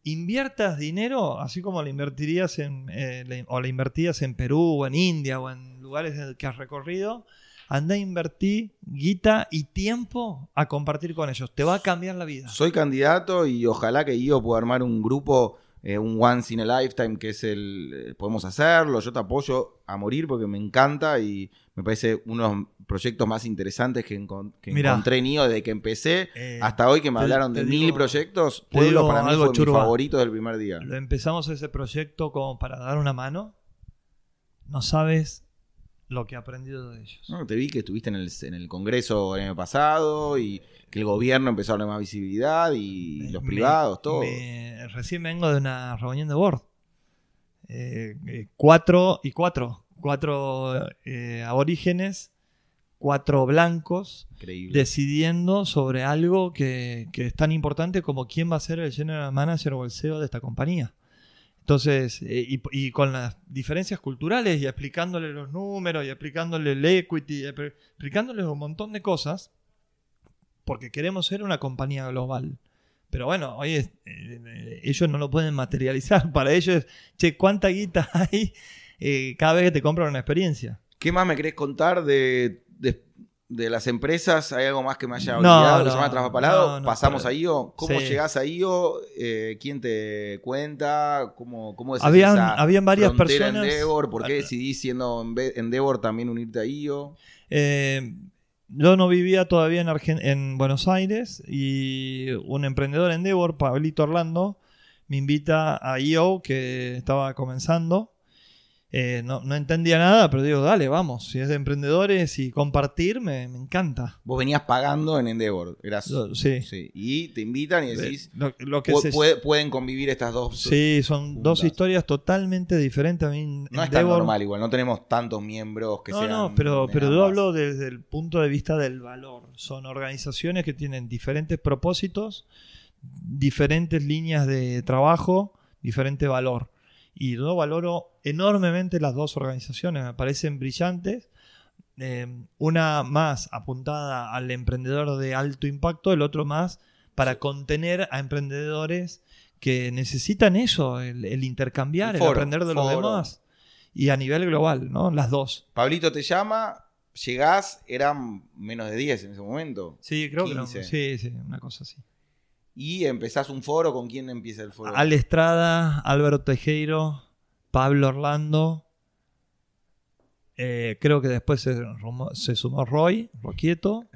inviertas dinero, así como lo invertirías en, eh, le- o la invertías en Perú o en India o en lugares que has recorrido. Anda a invertir guita y tiempo a compartir con ellos. Te va a cambiar la vida. Soy candidato y ojalá que yo pueda armar un grupo, eh, un Once in a Lifetime, que es el. eh, podemos hacerlo. Yo te apoyo a morir porque me encanta y me parece uno de los proyectos más interesantes que, encon- que Mirá. encontré en IO desde que empecé. Eh, Hasta hoy que me te- hablaron de mil proyectos, Pueblo para mí algo, fue mi favorito del primer día. Lo empezamos ese proyecto como para dar una mano. No sabes lo que he aprendido de ellos. No, te vi que estuviste en el, en el Congreso el año pasado y que el gobierno empezó a darle más visibilidad y los privados, todo. recién vengo de una reunión de board. Eh, eh, cuatro y cuatro. Cuatro eh, aborígenes, cuatro blancos, Increíble. decidiendo sobre algo que, que es tan importante como quién va a ser el general manager o el CEO de esta compañía. Entonces, eh, y, con las diferencias culturales y explicándole los números y explicándole el equity, y un montón de cosas, porque queremos ser una compañía global. Pero bueno, hoy es- eh, ellos no lo pueden materializar. [laughs] Para ellos, che, ¿cuánta guita hay eh, cada vez que te compran una experiencia? ¿Qué más me querés contar de, de las empresas? ¿Hay algo más que me haya olvidado? no, se traspapalado? no, ¿Pasamos pero- a IO? ¿Cómo sí. llegás a IO? Eh, ¿Quién te cuenta? ¿Cómo, cómo es Habían- esa habían varias personas- Endeavor? ¿Por qué Ah, decidís siendo Endeavor también unirte a IO? Eh, yo no vivía todavía en, Argen- en Buenos Aires y un emprendedor en Endeavor, Pablito Orlando, me invita a IO que estaba comenzando. Eh, no, no entendía nada, pero digo, dale, vamos, si es de emprendedores y compartir, me, me encanta. Vos venías pagando en Endeavor. Yo- sí. sí. Y te invitan y decís, Lo, lo que se- puede- pueden convivir estas dos. Sí, son dos historias totalmente diferentes. A mí No es tan normal igual, no tenemos tantos miembros que no, sean... no, pero, pero yo hablo desde el punto de vista del valor. Son organizaciones que tienen diferentes propósitos, diferentes líneas de trabajo, diferente valor. Y yo valoro enormemente las dos organizaciones, me parecen brillantes. Eh, una más apuntada al emprendedor de alto impacto, el otro más para contener a emprendedores que necesitan eso, el, el intercambiar, el foro, aprender de los demás. Y a nivel global, ¿no? Las dos. Pablito te llama, llegás, eran menos de 10 en ese momento. Sí, creo 15. que sí, sí, una cosa así. Y empezás un foro, ¿con quién empieza el foro? Al Estrada, Álvaro Tejero, Pablo Orlando. eh, creo que después se, sumó Roy, Roquieto.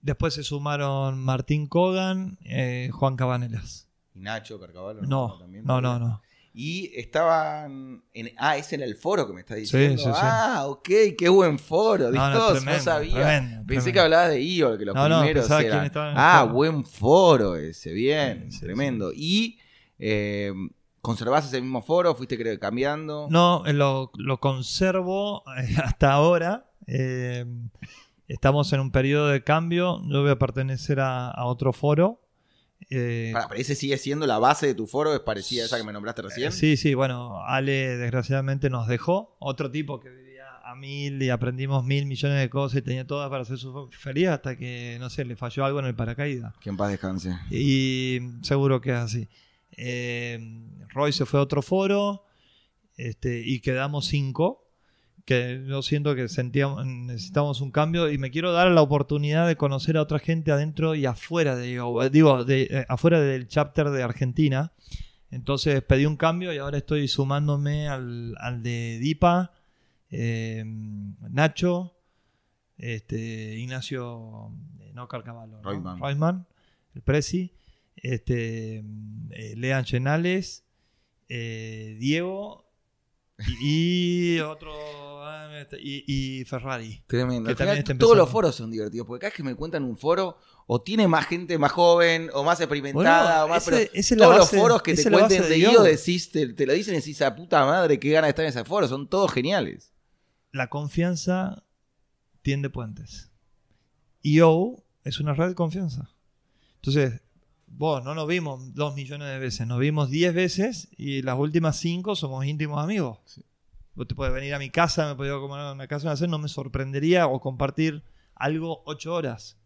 Después se sumaron Martín Cogan, eh, Juan Cabanelas. Y Nacho Carcavalo. No, no, no. Y estaban. En, ah, es en el foro que me estás Sí, diciendo. sí, sí. Ah, ok, qué buen foro. No, no, Dios, no, sabía. tremendo, Pensé tremendo. que hablabas de IO, que los No, primeros eran. estaba ah, foro. buen foro ese, bien, Sí, sí, tremendo. Y eh, conservás ese mismo foro, fuiste cre- cambiando. No, eh, lo, lo conservo eh, [laughs] hasta ahora. Eh, estamos en un periodo de cambio. Yo voy a pertenecer a, a otro foro. Eh, Pará, pero ese sigue siendo la base de tu foro, es parecida a esa que me nombraste recién. Eh, Sí, sí, bueno, Ale desgraciadamente nos dejó. Otro tipo que vivía a mil y aprendimos mil millones de cosas y tenía todas para hacer su feliz hasta que, no sé, le falló algo en el paracaídas. Que en paz descanse. Y seguro que es así. Eh, Roy se fue a otro foro este, y quedamos cinco. Que yo siento que sentíamos, necesitamos un cambio y me quiero dar la oportunidad de conocer a otra gente adentro y afuera de digo, de, eh, afuera del chapter de Argentina. Entonces pedí un cambio y ahora estoy sumándome al, al de Dipa, eh, Nacho, este, Ignacio, eh, no Carcavalo, ¿no? Reutemann. Reutemann, el Prezi, este, eh, Lean Chenales, eh, Diego y, otro ah, este, y, y Ferrari. Tremendo. Final, todos los foros son divertidos, porque cada vez que me cuentan un foro, o tiene más gente más joven, o más experimentada, Bueno, o más. ese- todos base- los foros que te cuenten de IO. decís, te, te lo dicen y decís, a puta madre, qué gana de estar en ese foro. Son todos geniales. La confianza tiende puentes. IO es una red de confianza. Entonces, vos no nos vimos dos millones de veces, nos vimos diez veces y las últimas cinco somos íntimos amigos. Vos te puedes venir a mi casa, me podés comer en una casa, una cena, no me sorprendería o compartir algo ocho horas.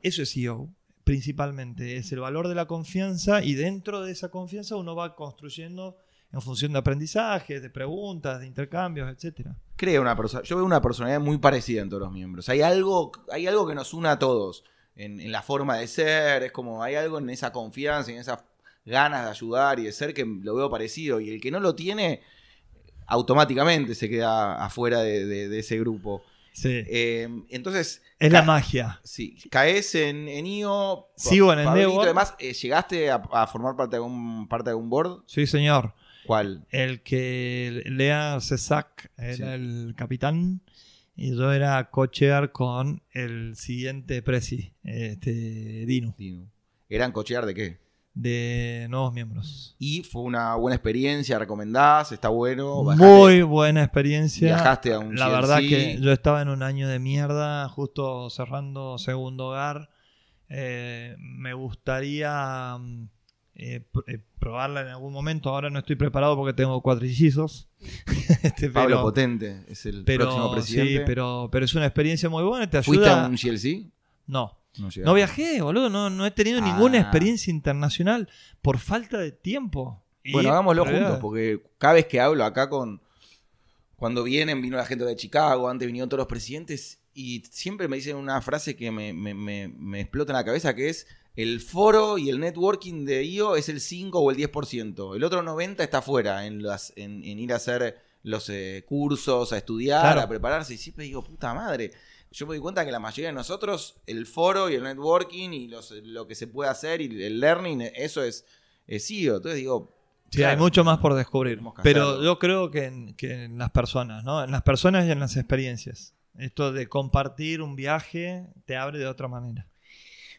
Eso es CEO, principalmente. Es el valor de la confianza y dentro de esa confianza uno va construyendo en función de aprendizajes, de preguntas, de intercambios, etcétera. Creo una persona, yo veo una personalidad muy parecida en todos los miembros. Hay algo, hay algo que nos une a todos en, en la forma de ser, es como hay algo en esa confianza, en esas ganas de ayudar y de ser que lo veo parecido. Y el que no lo tiene, automáticamente se queda afuera de, de- de ese grupo. Sí. Eh, entonces, es la magia. Sí, caes en, en IO. Sigo en Pablito, Endeavor. Además, eh, ¿llegaste a, a formar parte de algún, parte de algún board? Sí, señor. ¿Cuál? El que Lea Cesac era Sí. el capitán y yo era cochear con el siguiente presi, este, Dino, Dino. ¿Eran cochear de qué? de nuevos miembros. Y fue una buena experiencia, recomendás, está bueno. bajaste- Muy buena experiencia. Viajaste a un La verdad que yo estaba en un año de mierda, justo cerrando segundo hogar. Eh, me gustaría mm, eh, eh, probarla en algún momento. Ahora no estoy preparado porque tengo cuatrillizos. [laughs] Este, Pablo Potente es el pero, próximo presidente. Sí, pero, pero es una experiencia muy buena. Te ¿Fuiste ayuda. a un GLC? No, No, no viajé, boludo. No, no he tenido Ah. ninguna experiencia internacional por falta de tiempo. Y- Bueno, hagámoslo juntos, porque cada vez que hablo acá con. Cuando vienen, vino la gente de Chicago, antes vinieron todos los presidentes, y siempre me dicen una frase que me, me- me- me explota en la cabeza, que es el foro y el networking de IO es el 5 o el 10%. El otro 90% está afuera, en, las, en, en ir a hacer los eh, cursos, a estudiar, Claro. a prepararse. Y siempre digo, puta madre. Yo me doy cuenta que la mayoría de nosotros, el foro y el networking y los, lo que se puede hacer y el learning, eso es, es IO. Entonces digo, Sí, Claro. hay mucho más por descubrir. Pero yo creo que en, que en las personas, ¿no? En las personas y en las experiencias. Esto de compartir un viaje te abre de otra manera.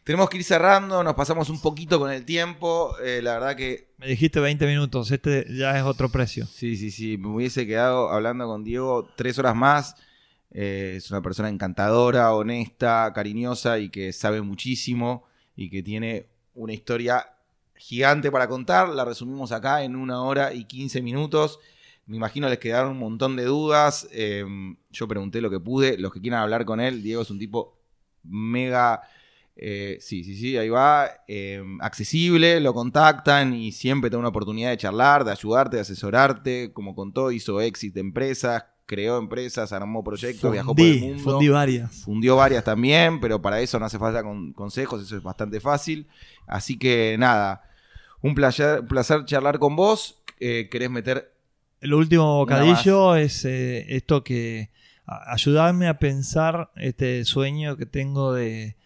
Tenemos que ir cerrando, nos pasamos un poquito con el tiempo. eh, la verdad que Me dijiste 20 minutos, este ya es otro precio. sí, sí, sí, me hubiese quedado hablando con Diego tres horas más. Eh, es una persona encantadora, honesta, cariñosa y que sabe muchísimo y que tiene una historia gigante para contar. La resumimos acá en una hora y 15 minutos. Me imagino les quedaron un montón de dudas. eh, yo pregunté lo que pude. Los que quieran hablar con él, Diego es un tipo mega Eh, sí, sí, sí, ahí va. eh, accesible, lo contactan y siempre te da una oportunidad de charlar, de ayudarte, de asesorarte. Como contó, hizo éxito de empresas, creó empresas, armó proyectos, viajó por el mundo. fundí varias. Fundió varias también, pero para eso no hace falta con- consejos, eso es bastante fácil. Así que nada, un placer, placer charlar con vos. Eh, ¿Querés meter? El último bocadillo es eh, esto que ayudarme a pensar este sueño que tengo de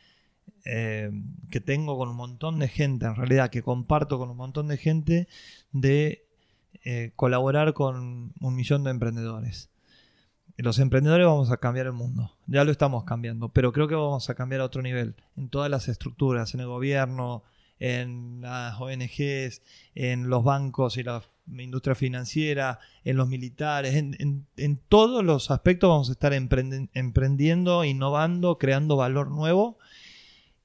eh, que tengo con un montón de gente, en realidad que comparto con un montón de gente de eh, colaborar con un millón de emprendedores. Los emprendedores vamos a cambiar el mundo, ya lo estamos cambiando, pero creo que vamos a cambiar a otro nivel, en todas las estructuras, en el gobierno, en las ONGs, en los bancos y la industria financiera, en los militares, en, todos los aspectos vamos a estar emprendiendo, innovando, creando valor nuevo.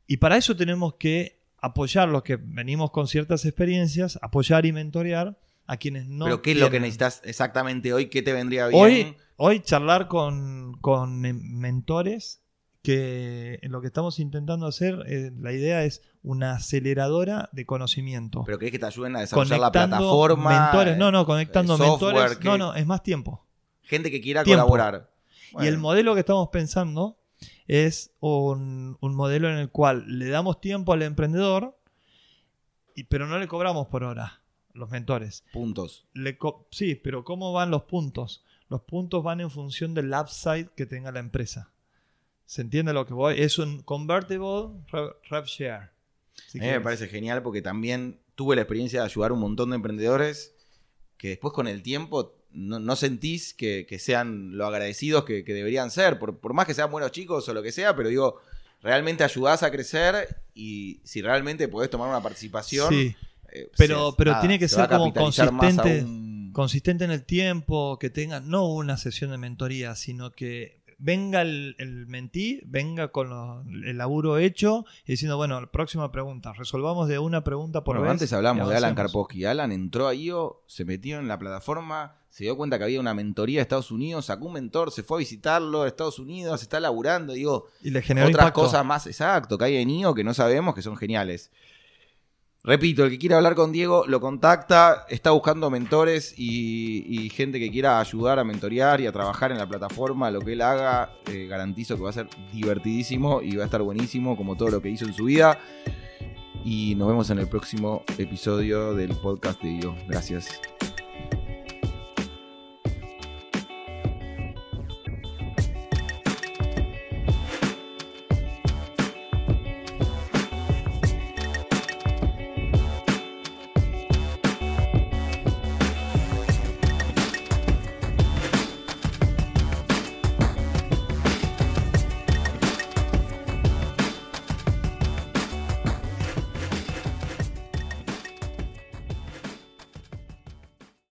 Y para eso tenemos que apoyar los que venimos con ciertas experiencias, apoyar y mentorear a quienes no. ¿Pero qué es lo que necesitas exactamente hoy? ¿Qué te vendría bien? Hoy, hoy charlar con, con mentores que lo que estamos intentando hacer, eh, la idea es una aceleradora de conocimiento. ¿Pero querés que te ayuden a desarrollar la Conectando plataforma? mentores, no, no, conectando eh, software, mentores. que- No, no, es más tiempo. Gente que quiera Tiempo. colaborar. Y el modelo que estamos pensando es un, un modelo en el cual le damos tiempo al emprendedor, y, pero no le cobramos por hora, los mentores. puntos. Le sí, pero ¿cómo van los puntos? Los puntos van en función del upside que tenga la empresa. ¿Se entiende lo que voy? Es un convertible rev, share. si A mí me parece genial porque también tuve la experiencia de ayudar a un montón de emprendedores que después con el tiempo no, no sentís que, que sean lo agradecidos que, que deberían ser, por, por más que sean buenos chicos o lo que sea, pero digo, realmente ayudás a crecer y si realmente podés tomar una participación. Sí, eh, Pero- se- pero tiene que se ser como consistente. consistente en el tiempo, que tenga no una sesión de mentoría, sino que venga el, el mentí, venga con lo- el laburo hecho y diciendo, bueno, próxima pregunta, resolvamos de una pregunta por Bueno, vez. antes hablamos de Alan. Karpovsky. Alan entró a IO, se metió en la plataforma, se dio cuenta que había una mentoría de Estados Unidos, sacó un mentor, se fue a visitarlo a Estados Unidos, está laburando, digo, Y le generó otras impacto. cosas más exacto que hay en IO que no sabemos que son geniales. Repito, el que quiera hablar con Diego lo contacta, está buscando mentores y, gente que quiera ayudar a mentorear y a trabajar en la plataforma, lo que él haga, eh, garantizo que va a ser divertidísimo y va a estar buenísimo como todo lo que hizo en su vida. Y nos vemos en el próximo episodio del podcast de IO. Gracias.